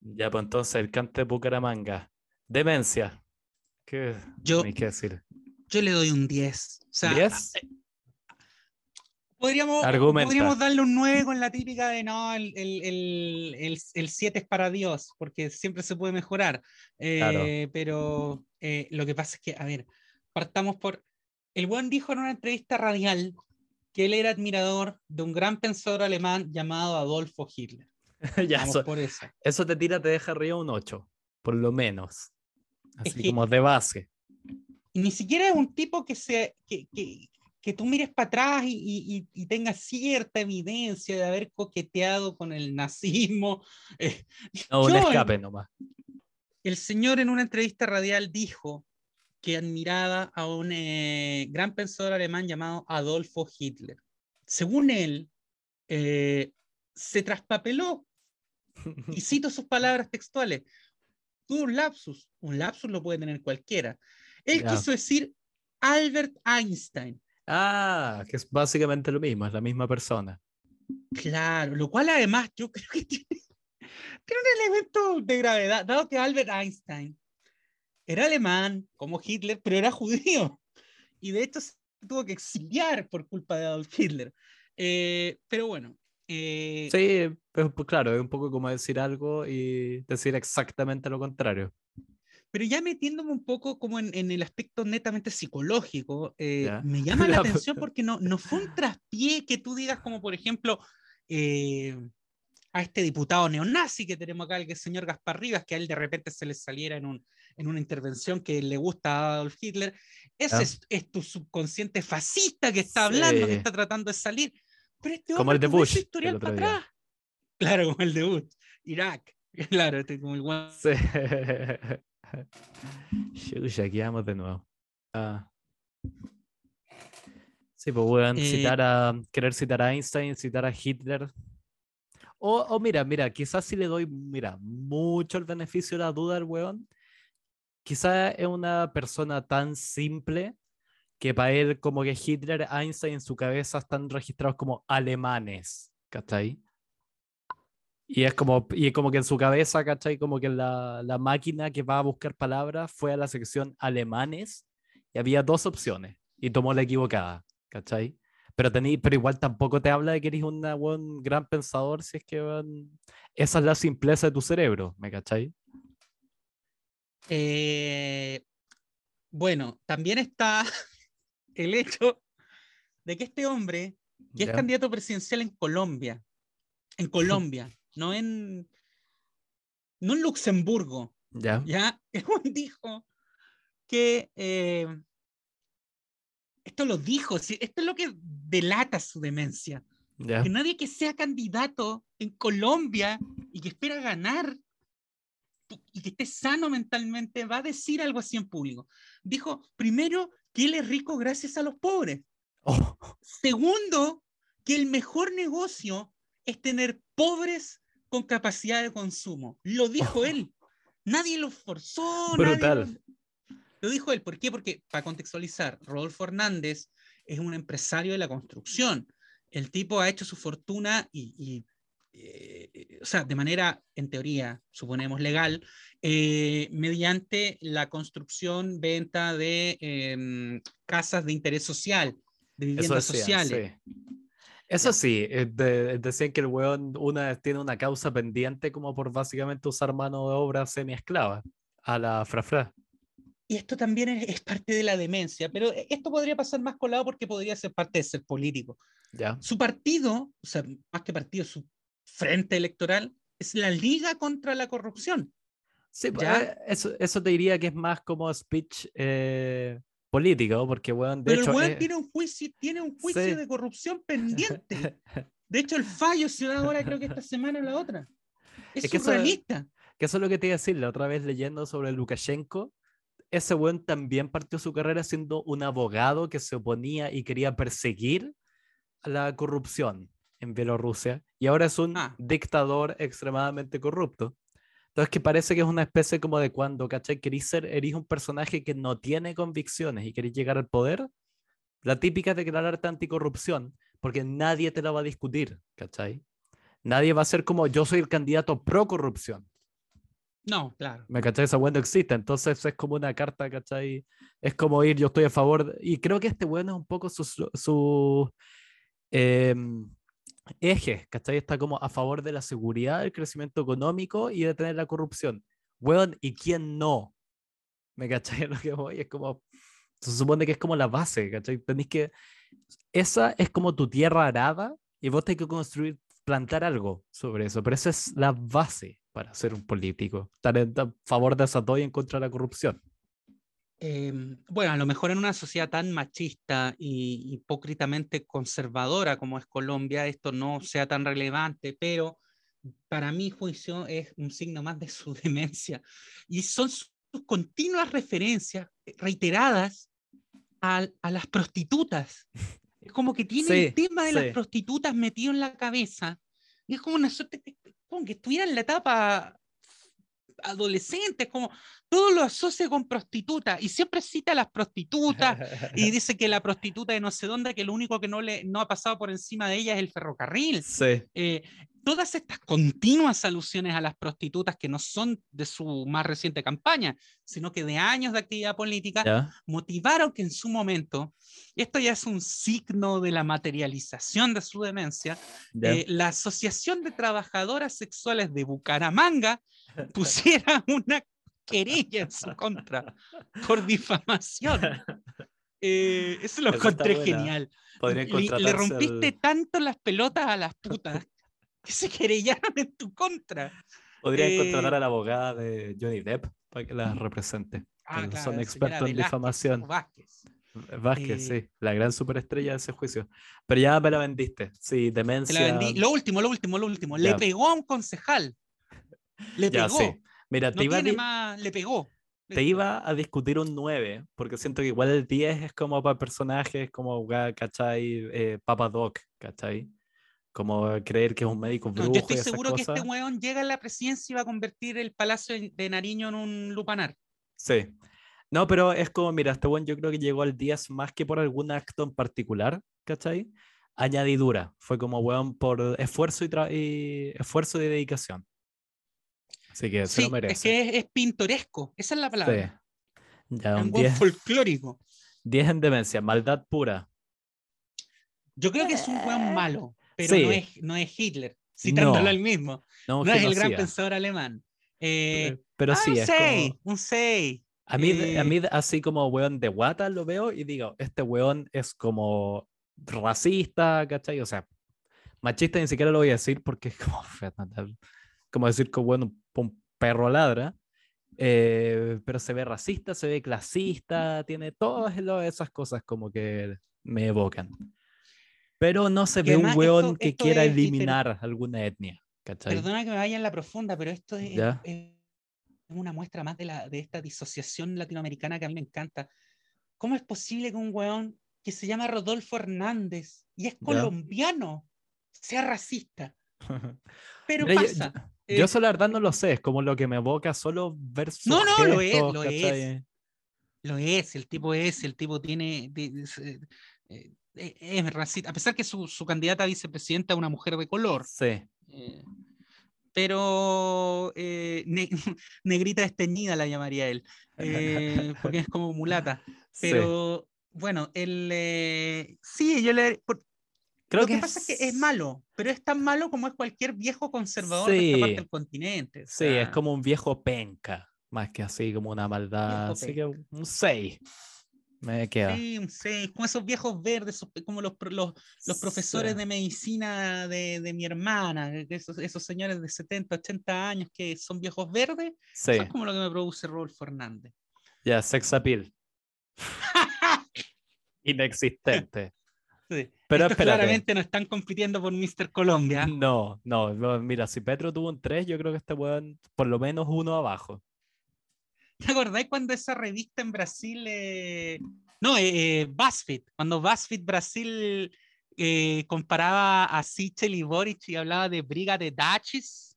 Ya, pues entonces el Kant de Bucaramanga. Demencia. ¿Qué yo, hay que decir? Yo le doy un 10. O sea, ¿Diez? Podríamos, darle un 9 con la típica de no, el, el, el, el, el 7 es para Dios, porque siempre se puede mejorar. Claro. Eh, Pero eh, lo que pasa es que, a ver, partamos por. El buen dijo en una entrevista radial que él era admirador de un gran pensador alemán llamado Adolfo Hitler. ya, eso, por eso. eso te tira, te deja arriba un 8, por lo menos. Es Así que- como de base. Y ni siquiera es un tipo que se, que, que, que tú mires para atrás y, y, tengas cierta evidencia de haber coqueteado con el nazismo. Eh, no, un escape nomás. El señor en una entrevista radial dijo que admiraba a un eh, gran pensador alemán llamado Adolfo Hitler. Según él, eh, se traspapeló, y cito sus palabras textuales, tuvo un lapsus, un lapsus lo puede tener cualquiera. Él quiso decir Albert Einstein. Ah, que es básicamente lo mismo, es la misma persona. Claro, lo cual además yo creo que tiene, tiene un elemento de gravedad, dado que Albert Einstein era alemán, como Hitler, pero era judío. Y de hecho se tuvo que exiliar por culpa de Adolf Hitler. Eh, pero bueno. Eh, sí, pues, claro, es un poco como decir algo y decir exactamente lo contrario. Pero ya metiéndome un poco como en, en el aspecto netamente psicológico, eh, me llama la atención porque no, no fue un traspié que tú digas como, por ejemplo, a este diputado neonazi que tenemos acá, el señor Gaspar Rivas, que a él de repente se le saliera en, un, en una intervención que le gusta a Adolf Hitler. Ese es, tu subconsciente fascista que está hablando, que está tratando de salir. Pero este como el de Bush. Historial para atrás. Claro, como el de Bush. Irak. Claro, este como el. Sí. aquí vamos de nuevo. Ah. Sí, pues voy a eh, citar a, querer citar a Einstein, citar a Hitler, o, mira, mira, quizás si le doy, mira, mucho el beneficio de la duda al weón, quizás es una persona tan simple que para él como que Hitler, Einstein en su cabeza están registrados como alemanes, ¿cachai? Y es como, y como que en su cabeza, ¿cachai? Como que la, la máquina que va a buscar palabras fue a la sección alemanes y había dos opciones y tomó la equivocada, ¿cachai? Pero, tení, pero igual tampoco te habla de que eres un gran pensador si es que esa es la simpleza de tu cerebro, ¿me cachai? Eh, bueno, también está el hecho de que este hombre, que es candidato presidencial en Colombia, en Colombia, no en, no en Luxemburgo, ya, ya dijo que eh, esto lo dijo, esto es lo que delata su demencia. Que nadie que sea candidato en Colombia y que espera ganar y que esté sano mentalmente va a decir algo así en público. Dijo, primero, que él es rico gracias a los pobres. Oh. Segundo, que el mejor negocio es tener pobres con capacidad de consumo. Lo dijo él. Nadie lo forzó. Brutal. Lo dijo él, ¿por qué? Porque, para contextualizar, Rodolfo Hernández es un empresario de la construcción. El tipo ha hecho su fortuna y, eh, o sea, de manera, en teoría, suponemos legal, eh, mediante la construcción, venta de em, casas de interés social, de viviendas sociales. Eso sí, eh, decían que el weón una, tiene una causa pendiente como por básicamente usar mano de obra semi-esclava a la frafra. Y esto también es, parte de la demencia, pero e, esto podría pasar más colado porque podría ser parte de ser político. Ya. Su partido, o sea, más que partido, su frente electoral es la Liga contra la Corrupción. Sí, pues, ¿Ya? Eh, eso, eso te diría que es más como speech eh, político, porque, bueno, de Pero hecho... el tiene un juicio, tiene un juicio de corrupción pendiente. De hecho, el fallo se da ahora, creo que esta semana o la otra. Es, es que surrealista. que eso es lo que te iba a decir la otra vez leyendo sobre Lukashenko, ese buen también partió su carrera siendo un abogado que se oponía y quería perseguir a la corrupción en Bielorrusia y ahora es un ah. dictador extremadamente corrupto. Entonces que parece que es una especie como de cuando, ¿cachai? Querís ser, eres un personaje que no tiene convicciones y querés llegar al poder. La típica es declararte anticorrupción, porque nadie te la va a discutir, ¿cachai? Nadie va a ser como yo soy el candidato pro corrupción. No, claro. ¿Me cachai? Esa weá no existe. Entonces es como una carta, ¿cachai? Es como ir, yo estoy a favor. Y creo que este bueno es un poco su, su em, eje, ¿cachai? Está como a favor de la seguridad, del crecimiento económico y de tener la corrupción. Weón, ¿y quién no? ¿Me cachai? Lo que voy es como. Se supone que es como la base, ¿cachai? Tenéis que. Esa es como tu tierra arada y vos tenés que construir, plantar algo sobre eso, pero esa es la base para ser un político, estar a favor de esa y en contra de la corrupción. Em, bueno, a lo mejor en una sociedad tan machista y hipócritamente conservadora como es Colombia, esto no sea tan relevante, pero para mi juicio es un signo más de su demencia. Y son sus continuas referencias eh, reiteradas a, a las prostitutas. Es como que tiene el tema de las prostitutas metido en la cabeza. Y es como una suerte, como que estuviera en la etapa adolescente, como todo lo asocia con prostituta y siempre cita a las prostitutas y dice que la prostituta de no sé dónde, que lo único que no, le, no ha pasado por encima de ella es el ferrocarril. Sí. Eh, todas estas continuas alusiones a las prostitutas que no son de su más reciente campaña, sino que de años de actividad política, motivaron que en su momento, esto ya es un signo de la materialización de su demencia, eh, la Asociación de Trabajadoras Sexuales de Bucaramanga pusiera una querella en su contra por difamación. Eh, eso lo encontré genial. Le, rompiste tanto las pelotas a las putas que se querellaron en tu contra. Podría eh, contratar a la abogada de Johnny Depp para que la represente. Ah, son expertos en difamación. Vázquez. Vázquez, eh, sí, la gran superestrella de ese juicio. Pero ya me la vendiste, sí, demencia. la vendí. Lo último, lo último, lo último. Le pegó a un concejal. Le pegó. Sí. Mira, te iba a... Le pegó. te iba a discutir un 9, porque siento que igual el 10 es como para personajes como, ¿cachai? Eh, Papa Doc, ¿cachai? como creer que es un médico brujo. yo estoy seguro que este weón llega a la presidencia y va a convertir el Palacio de Nariño en un lupanar. Sí. No, pero es como, mira, este weón yo creo que llegó al 10 más que por algún acto en particular, ¿cachai? Añadidura. Fue como weón por esfuerzo y, esfuerzo y dedicación. Así que se lo merece. Es que es, pintoresco, esa es la palabra. Sí. Ya, un, 10 folclórico. 10 en demencia, maldad pura. Yo creo que es un weón malo pero no, es, no es Hitler, citándolo no, al mismo. No, es el gran pensador alemán. Eh, pero, ah, sí, un es 6, un 6. A mí, a mí, eh, así como weón de guata lo veo y digo, este weón es como racista, ¿cachai? O sea, machista ni siquiera lo voy a decir porque es como, como decir que bueno, un perro ladra, eh, pero se ve racista, se ve clasista, tiene todas esas cosas como que me evocan. Pero no se ve un weón que quiera eliminar alguna etnia. Perdona que me vaya en la profunda, pero esto es, una muestra más de, la, de esta disociación latinoamericana que a mí me encanta. ¿Cómo es posible que un weón que se llama Rodolfo Hernández y es colombiano sea racista? Pero pasa. Yo, eh, la verdad no lo sé, es como lo que me evoca solo ver su No, no, lo es, lo es. Lo es, el tipo es, el tipo tiene, eh, eh, es racista, a pesar que su, su, candidata a vicepresidenta es una mujer de color. Sí. Eh, pero eh, negrita desteñida la llamaría él, porque es como mulata. Pero bueno, él sí, yo le. Creo Lo que, pasa es que es malo, pero es tan malo como es cualquier viejo conservador de esta parte del continente. Sí, es como un viejo penca, más que así como una maldad. Así que un 6. Me queda. Sí, sí, como esos viejos verdes, como los, los, los profesores de medicina de, de, mi hermana, esos, esos señores de 70, 80 años que son viejos verdes. Sí. Eso es como lo que me produce Rodolfo Fernández. Ya, sex appeal. Inexistente. Sí. Pero claramente no están compitiendo por Mr. Colombia. No, no, mira, si Petro tuvo un 3, yo creo que este pueden por lo menos uno abajo. ¿Te acordáis cuando esa revista en Brasil, eh, no, eh, eh BuzzFeed, cuando BuzzFeed Brasil eh, comparaba a Sichel y Boric y hablaba de briga de dachis,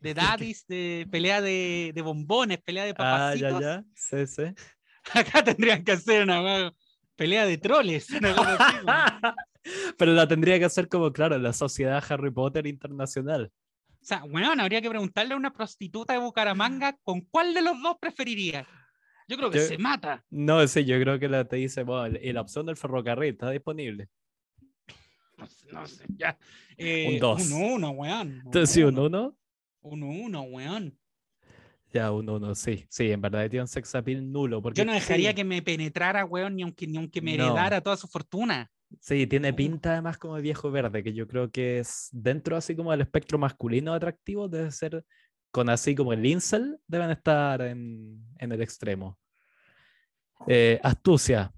de daddies, de pelea de, de, bombones, pelea de papacitos? Ah, ya, ya, sí, sí. Acá tendrían que hacer una pelea de troles. Pero la tendría que hacer como, claro, la sociedad Harry Potter internacional. O sea, bueno, habría que preguntarle a una prostituta de Bucaramanga con cuál de los dos preferiría. Yo creo que se mata. No, sí, yo creo que la te dice, bueno, la opción del ferrocarril está disponible. No sé, ya. un 2. Un 1, weón. sí, un 1. Un 1, weón. Ya, un 1, sí. Sí, en verdad tiene un sex appeal nulo. Porque, yo no dejaría que me penetrara, weón, ni aunque, ni aunque me heredara toda su fortuna. Sí, tiene pinta además como de viejo verde, que yo creo que es dentro así como del espectro masculino atractivo, debe ser con así como el incel, deben estar en, en el extremo. Eh, astucia.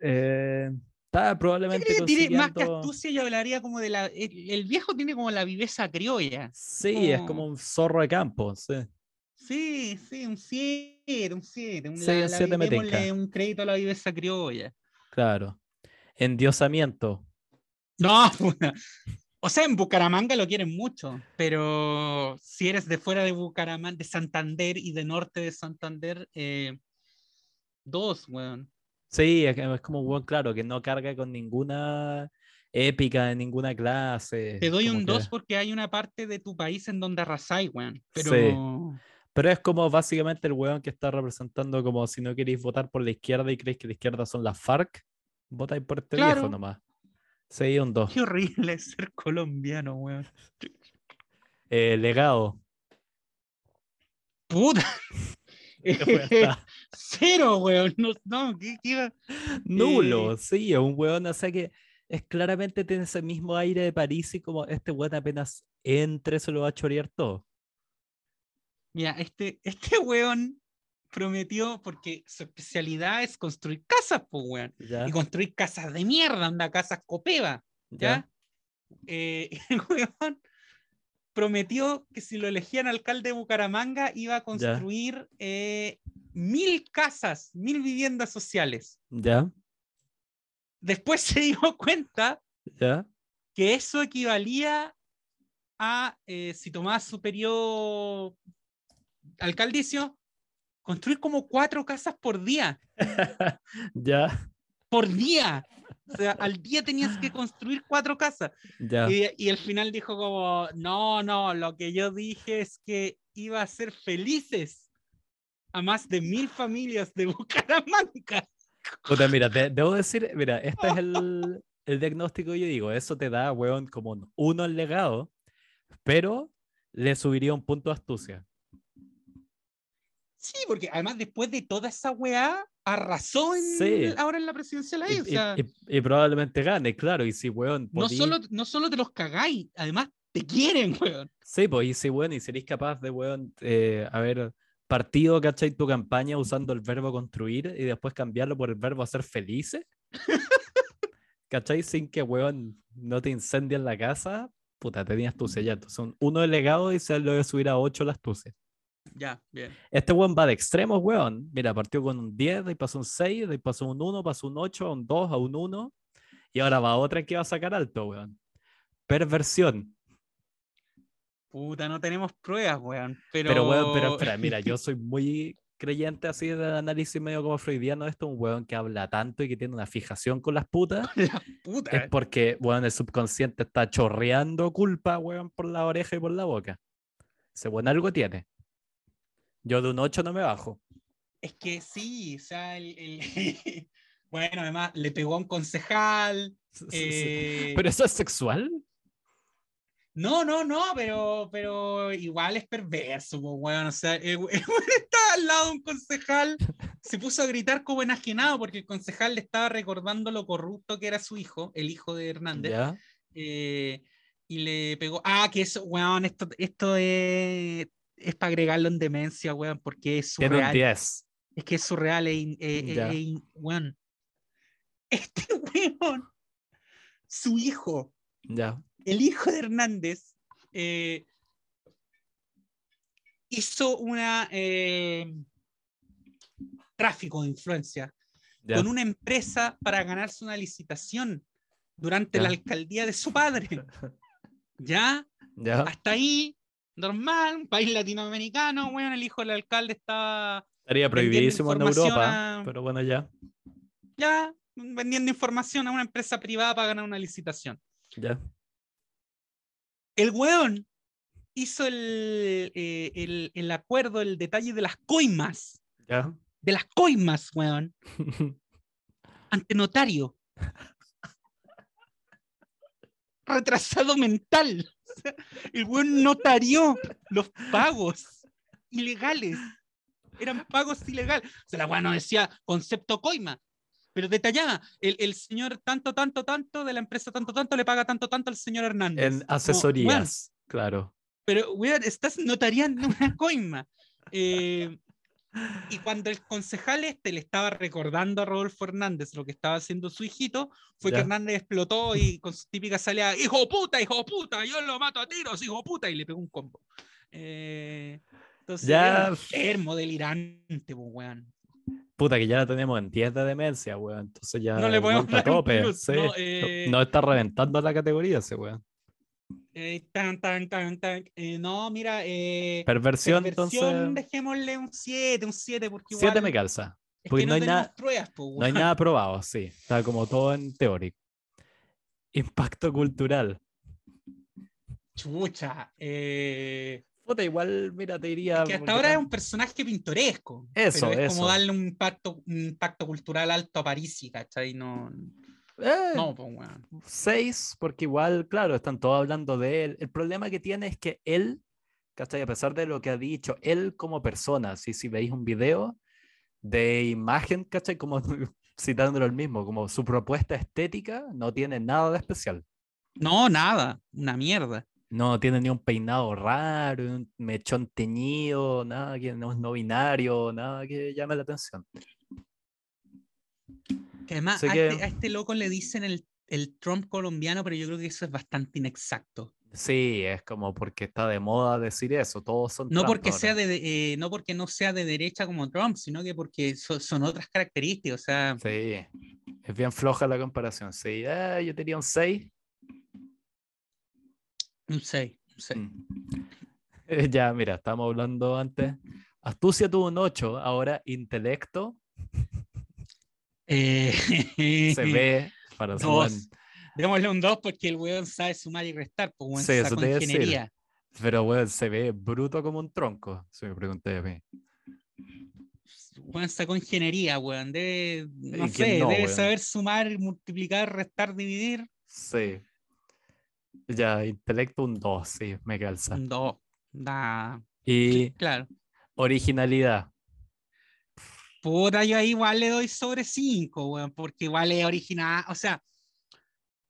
Eh, está probablemente. Yo creo que tiene más que astucia, yo hablaría como de la. El, el viejo tiene como la viveza criolla. Sí, es como- un zorro de campo. Sí. Sí, sí, un 7, un 7. Un, Sí, un un crédito a la viveza criolla. Claro. Endiosamiento. No, o sea, en Bucaramanga lo quieren mucho, pero si eres de fuera de Bucaramanga, de Santander y de norte de Santander, eh, dos, weón. Sí, es, como un buen claro, que no carga con ninguna épica de ninguna clase. Te doy un que- 2 porque hay una parte de tu país en donde arrasáis, weón. Pero Sí. Pero es como básicamente el weón que está representando como si no queréis votar por la izquierda y creéis que la izquierda son las FARC, votáis por este Claro. viejo nomás. Sí, un 2. qué horrible ser colombiano, weón. Eh, legado. Puta. Cero, weón. No, no, ¿qué, qué iba? Nulo, Eh, sí, es un weón, o sea que es claramente tiene ese mismo aire de París y como este weón apenas entre se lo va a chorear todo. Mira, este, este weón prometió, porque su especialidad es construir casas, pues, weón. ¿Ya? Y construir casas de mierda, anda, casas copeva, ¿ya? Eh, el weón prometió que si lo elegían alcalde de Bucaramanga iba a construir eh, mil casas, mil viviendas sociales. ¿Ya? Después se dio cuenta ¿Ya? que eso equivalía a, eh, si tomabas su periodo alcaldicio, construir como cuatro casas por día. ¿Ya? Por día. O sea, al día tenías que construir cuatro casas. Y, y al final dijo como, no, no, lo que yo dije es que iba a ser felices a más de mil familias de Bucaramanga. Puta, mira, te- debo decir, mira, este es el, el diagnóstico que yo digo. Eso te da, weón, como un uno en legado, pero le subiría un punto de astucia. Sí, porque además después de toda esa weá, arrasó en, Sí. ahora en la Y, ahí. o y- sea, y- y probablemente gane, claro. Y si, weón, no, solo, no solo te los cagáis, además te quieren, weón. Sí, pues, y si, weón, y seréis capaz de, weón, eh, haber partido, ¿cachai? Tu campaña usando el verbo construir y después cambiarlo por el verbo hacer felices. ¿Cachai? Sin que, weón, no te incendien la casa. Puta, tenías tu ya. Son uno de legado y se lo voy a subir a 8 las tuces. Ya, bien. Este weón va de extremos, weón. Mira, partió con un 10, de ahí pasó un 6, de ahí pasó un 1, pasó un 8, a un 2, a un 1. Y ahora va otra que va a sacar alto, weón. Perversión. Puta, no tenemos pruebas, weón. Pero, Pero, weón, pero espera, mira, yo soy muy creyente así de análisis medio como freudiano de esto, un weón que habla tanto y que tiene una fijación con las putas, La puta. es porque, weón, el subconsciente está chorreando culpa, weón, por la oreja y por la boca. Ese weón algo tiene. Yo de un 8 no me bajo. Es que sí, o sea, el, el- bueno, además le pegó a un concejal. eh, Pero eso es sexual. No, no, no, pero, pero igual es perverso, pues, weón. O sea, el, el estaba al lado de un concejal, se puso a gritar como enajenado porque el concejal le estaba recordando lo corrupto que era su hijo, el hijo de Hernández. ¿Ya? eh, y le pegó. Ah, que eso, weón, esto, esto es, es para agregarlo en demencia, weón, porque es surreal. 10. Es que es surreal, e eh, in- weón. Este weón, su hijo, el hijo de Hernández, eh, hizo una eh, tráfico de influencia con una empresa para ganarse una licitación durante la alcaldía de su padre. ¿Ya? Ya. Hasta ahí, normal, un país latinoamericano, weón, el hijo del alcalde estaba Estaría prohibidísimo en Europa, a- pero bueno, ya. ya vendiendo información a una empresa privada para ganar una licitación. Ya. El weón hizo el, eh, el, el acuerdo, el detalle de las coimas, Ya. de las coimas, weón, ante notario. Retrasado mental. Sea, el weón notarió los pagos ilegales. Eran pagos ilegales. O sea, la weón no decía concepto coima, pero detallada. El, el señor tanto, tanto, tanto de la empresa tanto, tanto le paga tanto, tanto al señor Hernández. En Como, asesorías, claro. pero, weón, estás notariando una coima. Eh, Y cuando el concejal este le estaba recordando a Rodolfo Hernández lo que estaba haciendo su hijito, fue que Ya. Hernández explotó y con su típica salida, hijo puta, hijo puta, yo lo mato a tiros, hijo puta, y le pegó un combo. Eh, entonces, Ya. enfermo, delirante, pues, weón. Puta, que ya la tenemos en 10 de demencia, weón. Entonces ya. No le podemos dar un tope. sí. No- eh, no está reventando la categoría ese, weón. Eh, tan, tan, tan, tan. Eh, no, mira, eh, Perversión, perversión, entonces. dejémosle un 7, un 7, porque 7 igual me calza. es porque que no hay nada- pruebas, pues, No hay nada probado, sí. Está como todo en teórico. Impacto cultural. Chucha. eh, Puta, igual, mira, te diría. es que hasta ahora es tan- un personaje pintoresco. Eso, pero es como eso. darle un impacto, un impacto cultural alto a París, ¿cachai? No, Eh, no, pues, weón. seis, porque igual, claro, están todos hablando de él. El problema que tiene es que él, ¿cachai? A pesar de lo que ha dicho, él como persona, si, si veis un video de imagen, ¿cachai? Como citándolo el mismo, como su propuesta estética no tiene nada de especial. No, nada, una mierda. No tiene ni un peinado raro, un mechón teñido, nada que no es no binario, nada que llame la atención. Que además a, este, a este loco le dicen el, el Trump colombiano, pero yo creo que eso es bastante inexacto. Sí, es como porque está de moda decir eso, todos son No Trump porque, ahora. sea de, eh, no porque no sea de derecha como Trump, sino que porque so- son otras características. O sea, Sí, es bien floja la comparación. Sí, ah, yo tenía un 6. un 6. Un 6. Mm. Eh, Ya, mira, estábamos hablando antes. Astucia tuvo un 8, ahora intelecto Eh, se ve para su Dos. buen- Démosle un 2 porque el weón sabe sumar y restar, pues weón Sí, eso te iba a decir. ingeniería. Pero bueno, se ve bruto como un tronco, si me pregunté a mí. Weón sacó ingeniería, weón. Debe, no ¿Y sé, no, debe weón? saber sumar, multiplicar, restar, dividir. Sí. Ya, intelecto un 2, sí, me calza. Un 2. Da. Y Claro. originalidad. Puta, yo ahí igual le doy sobre 5, weón, porque igual es original. O sea,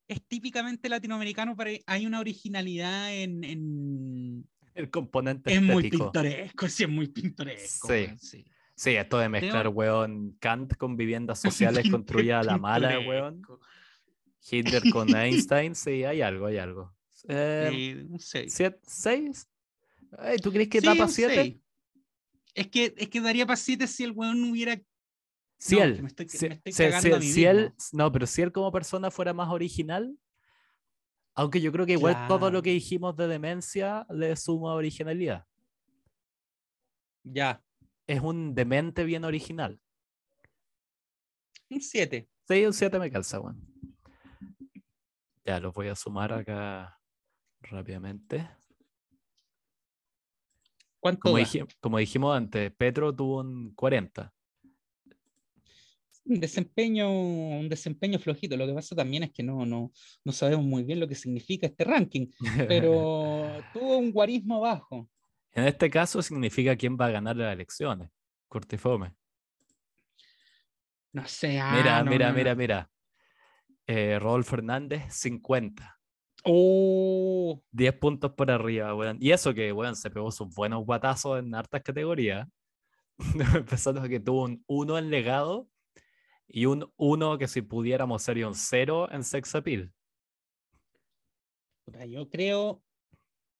es típicamente latinoamericano, pero hay una originalidad en. en- El componente es muy estético. pintoresco, sí, es muy pintoresco. Sí. weón, sí. Sí, esto de mezclar, Tengo- weón, Kant con viviendas sociales construidas a la mala, weón. Hitler con Einstein, sí, hay algo, hay algo. Eh, Sí, un 6. siete- ¿Seis? Ay, ¿Tú crees que da para siete? Es que, es que daría 7 si el weón no hubiera. Si No, él, que me estoy- si, me estoy si- cagando si- a mí si él, no, pero si él como persona fuera más original, aunque yo creo que igual todo lo que dijimos de demencia le suma originalidad. Ya, Es un demente bien original. un 7. Sí, un 7 me calza, weón. Ya, los voy a sumar acá rápidamente. ¿Cuánto Como, dijimos antes, Petro tuvo un 40. Un desempeño, un desempeño flojito. Lo que pasa también es que no, no, no sabemos muy bien lo que significa este ranking, pero tuvo un guarismo bajo. En este caso significa quién va a ganar las elecciones. Cortifome. No sé. ah, Mira, no, mira, no, no. mira, mira. Eh, Rodolfo Fernández, 50. Oh, 10 puntos por arriba, weón. Y eso que, weón, se pegó sus buenos guatazos en hartas categorías. Empezando que tuvo un 1 en legado y un 1 que si pudiéramos sería un 0 en sex appeal. yo creo,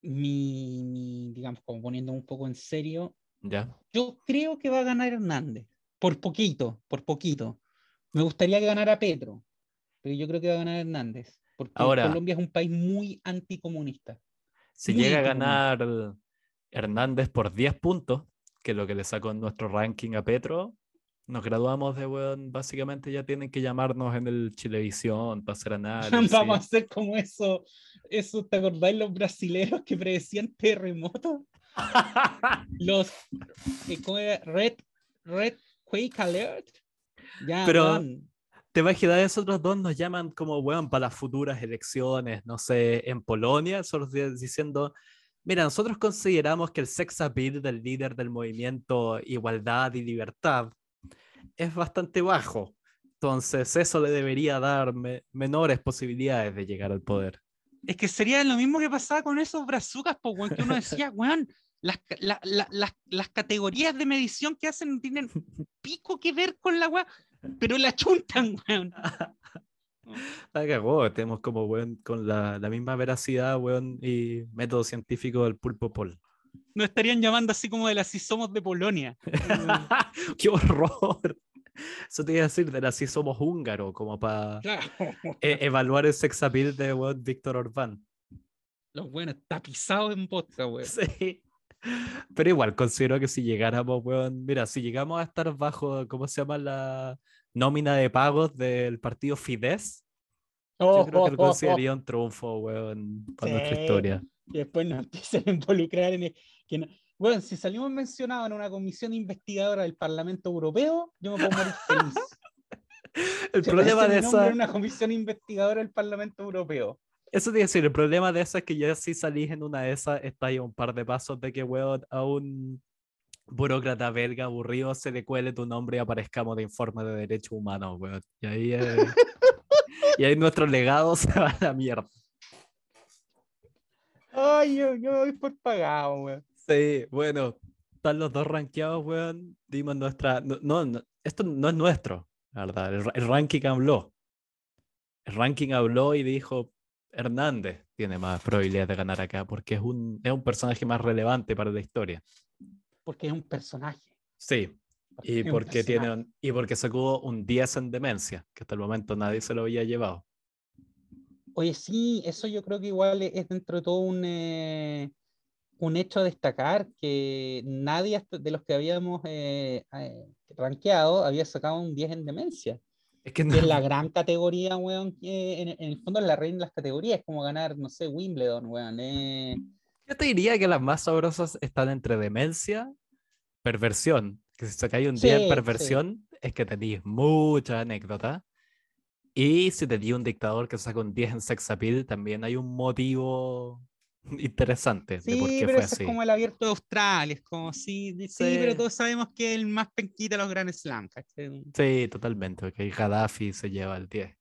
mi, mi, digamos, como poniendo un poco en serio, ¿Ya? yo creo que va a ganar Hernández. Por poquito, por poquito. Me gustaría que ganara Petro, pero yo creo que va a ganar Hernández. Porque Ahora- Colombia es un país muy anticomunista. Si Muy llega a ganar Hernández por 10 puntos, que es lo que le sacó en nuestro ranking a Petro, nos graduamos de, weón, básicamente ya tienen que llamarnos en el Chilevisión para hacer análisis. Vamos a hacer como eso, eso, ¿te acordáis los brasileros que predecían terremotos? Los eh. Red, Red Quake Alert. Ya, Pero-. ¿Te imaginas esos otros dos nos llaman como, weón, para las futuras elecciones, no sé, en Polonia, solo di- diciendo, mira, nosotros consideramos que el sex appeal del líder del movimiento Igualdad y Libertad es bastante bajo. Entonces, eso le debería dar me- menores posibilidades de llegar al poder. Es que sería lo mismo que pasaba con esos brazucas, po, weón, que uno decía, weón, las, la- la- las- las categorías de medición que hacen tienen pico que ver con la weá, pero la chuntan, weón. La cagó, tenemos como, weón, con la, la misma veracidad, weón, y método científico del pulpo pol. Nos estarían llamando así como de las si somos de Polonia. ¡Qué horror! Eso te iba a decir, de la si somos húngaro, como para Claro. evaluar el sex appeal de weón, Víctor Orbán. Los buenos tapizados en vodka, weón. Sí. Pero igual, considero que si llegáramos, weón, mira, si llegamos a estar bajo, ¿cómo se llama la nómina de pagos del partido Fidesz? Yo creo que lo consideraría un triunfo, weón, para nuestra Sí. historia. Y después nos empiezan a involucrar en el, que no- Bueno, si salimos mencionados en una comisión investigadora del Parlamento Europeo, yo me puedo morir feliz. El problema de esa, en una comisión investigadora del Parlamento Europeo. Eso te decir, el problema de esa es que ya si salís en una de esas, está ahí a un par de pasos de que, weón, a un burócrata belga aburrido se le cuele tu nombre y aparezcamos de informe de derechos humanos, weón. Y ahí, eh, y ahí nuestro legado se va a la mierda. Ay, yo, yo me voy por pagado, weón. Sí, bueno, están los dos rankeados, weón. Dimos nuestra. No, no, esto no es nuestro, la verdad. El ranking habló. El ranking habló y dijo: Hernández tiene más probabilidades de ganar acá porque es un, es un personaje más relevante para la historia. Porque es un personaje. Sí, y es un porque, tiene un- y porque sacó un 10 en demencia, que hasta el momento nadie se lo había llevado. Oye, sí, eso yo creo que igual es dentro de todo un, eh, un hecho a destacar que nadie de los que habíamos eh, eh, rankeado había sacado un 10 en demencia. Es que no, es la gran categoría, weón, que en, en el fondo es la reina de las categorías, es como ganar, no sé, Wimbledon, weón. eh. Yo te diría que las más sabrosas están entre demencia, perversión. Que si sacáis un día Sí, en sí. perversión, es que tenéis muchas anécdotas. Y si te di un dictador que saca un 10 en sex appeal, también hay un motivo interesante de por Sí, qué pero fue ese así. es como el abierto de Australia, es como, sí, sí, Sí. pero todos sabemos que es el más penquita de los Grand Slam, ¿cachai? Sí, totalmente, porque Gaddafi se lleva el 10.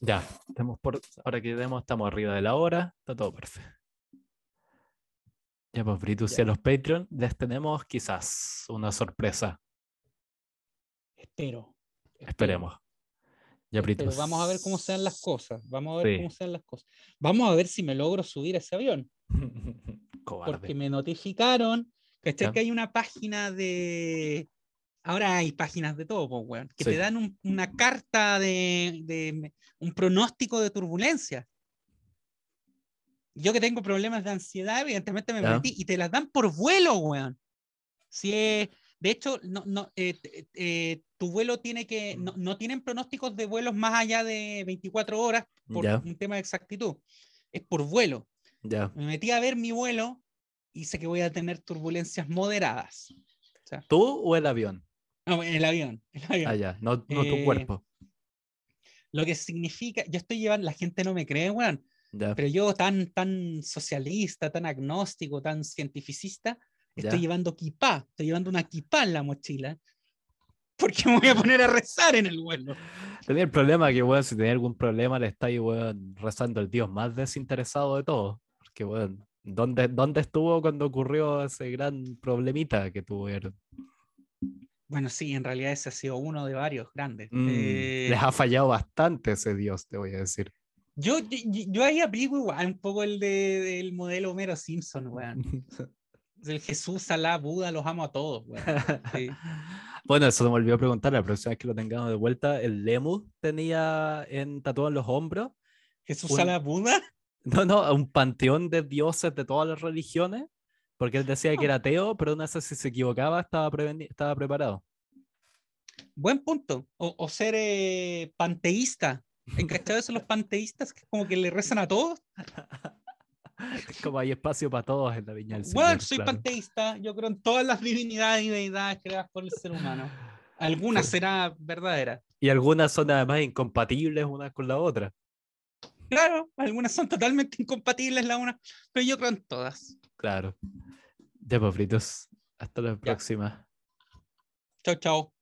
Ya, estamos por, ahora que vemos, estamos arriba de la hora, está todo perfecto. Ya, pues, Britus y a los Patreon les tenemos quizás una sorpresa. Espero, Esperemos. Ya. Britus. Vamos a ver cómo sean las cosas, vamos a ver Sí. cómo sean las cosas. Vamos a ver si me logro subir a ese avión. Cobarde. porque me notificaron. Que hay una página de... Ahora hay páginas de todo, pues, weón, que Sí. te dan un- una carta de, de- un pronóstico de turbulencia. Yo que tengo problemas de ansiedad, evidentemente me Ya. metí y te las dan por vuelo, weón. Si es- de hecho, no, no, eh, eh, tu vuelo tiene que, no, no tienen pronósticos de vuelos más allá de 24 horas por un tema de exactitud. Es por vuelo. Ya. Me metí a ver mi vuelo y sé que voy a tener turbulencias moderadas. ¿Tú o el avión? No, el avión. el avión. Ah, ya, no, no tu Eh, cuerpo. Lo que significa, yo estoy llevando, la gente no me cree, weón, pero yo tan, tan socialista, tan agnóstico, tan cientificista, estoy Ya. llevando kipá, estoy llevando una kipá en la mochila, porque me voy a poner a rezar en el vuelo. Tenía el problema que, weón, si tenía algún problema, le estáis, weón, rezando al Dios más desinteresado de todos. Porque, weón, ¿dónde, ¿dónde estuvo cuando ocurrió ese gran problemita que tuvieron? Bueno, sí, en realidad ese ha sido uno de varios grandes. Mm, Eh, Les ha fallado bastante ese Dios, te voy a decir. yo, yo, yo ahí aplico igual un poco el de- del modelo Homero Simpson, weón. El Jesús, Alá, Buda, los amo a todos. Sí. Bueno, eso me volvió a preguntar la próxima vez que lo tengamos de vuelta. ¿El Lemus tenía en tatuado en los hombros? Jesús, Un- Alá, Buda. No, no, un panteón de dioses de todas las religiones. Porque él decía que Ah. era ateo, pero no sé si se equivocaba, estaba, estaba preparado. Buen punto. O, o ser eh, panteísta. ¿Encachados son los panteístas que como que le rezan a todos? Como hay espacio para todos en la viña del Bueno, Señor, soy claro. panteísta. Yo creo en todas las divinidades y deidades creadas por el ser humano. Alguna Sí. será verdadera. Y algunas son además incompatibles una con la otra. Claro, algunas son totalmente incompatibles la una, pero yo creo en todas. Claro. Ya, pues, fritos. Hasta la próxima. Chao, chao.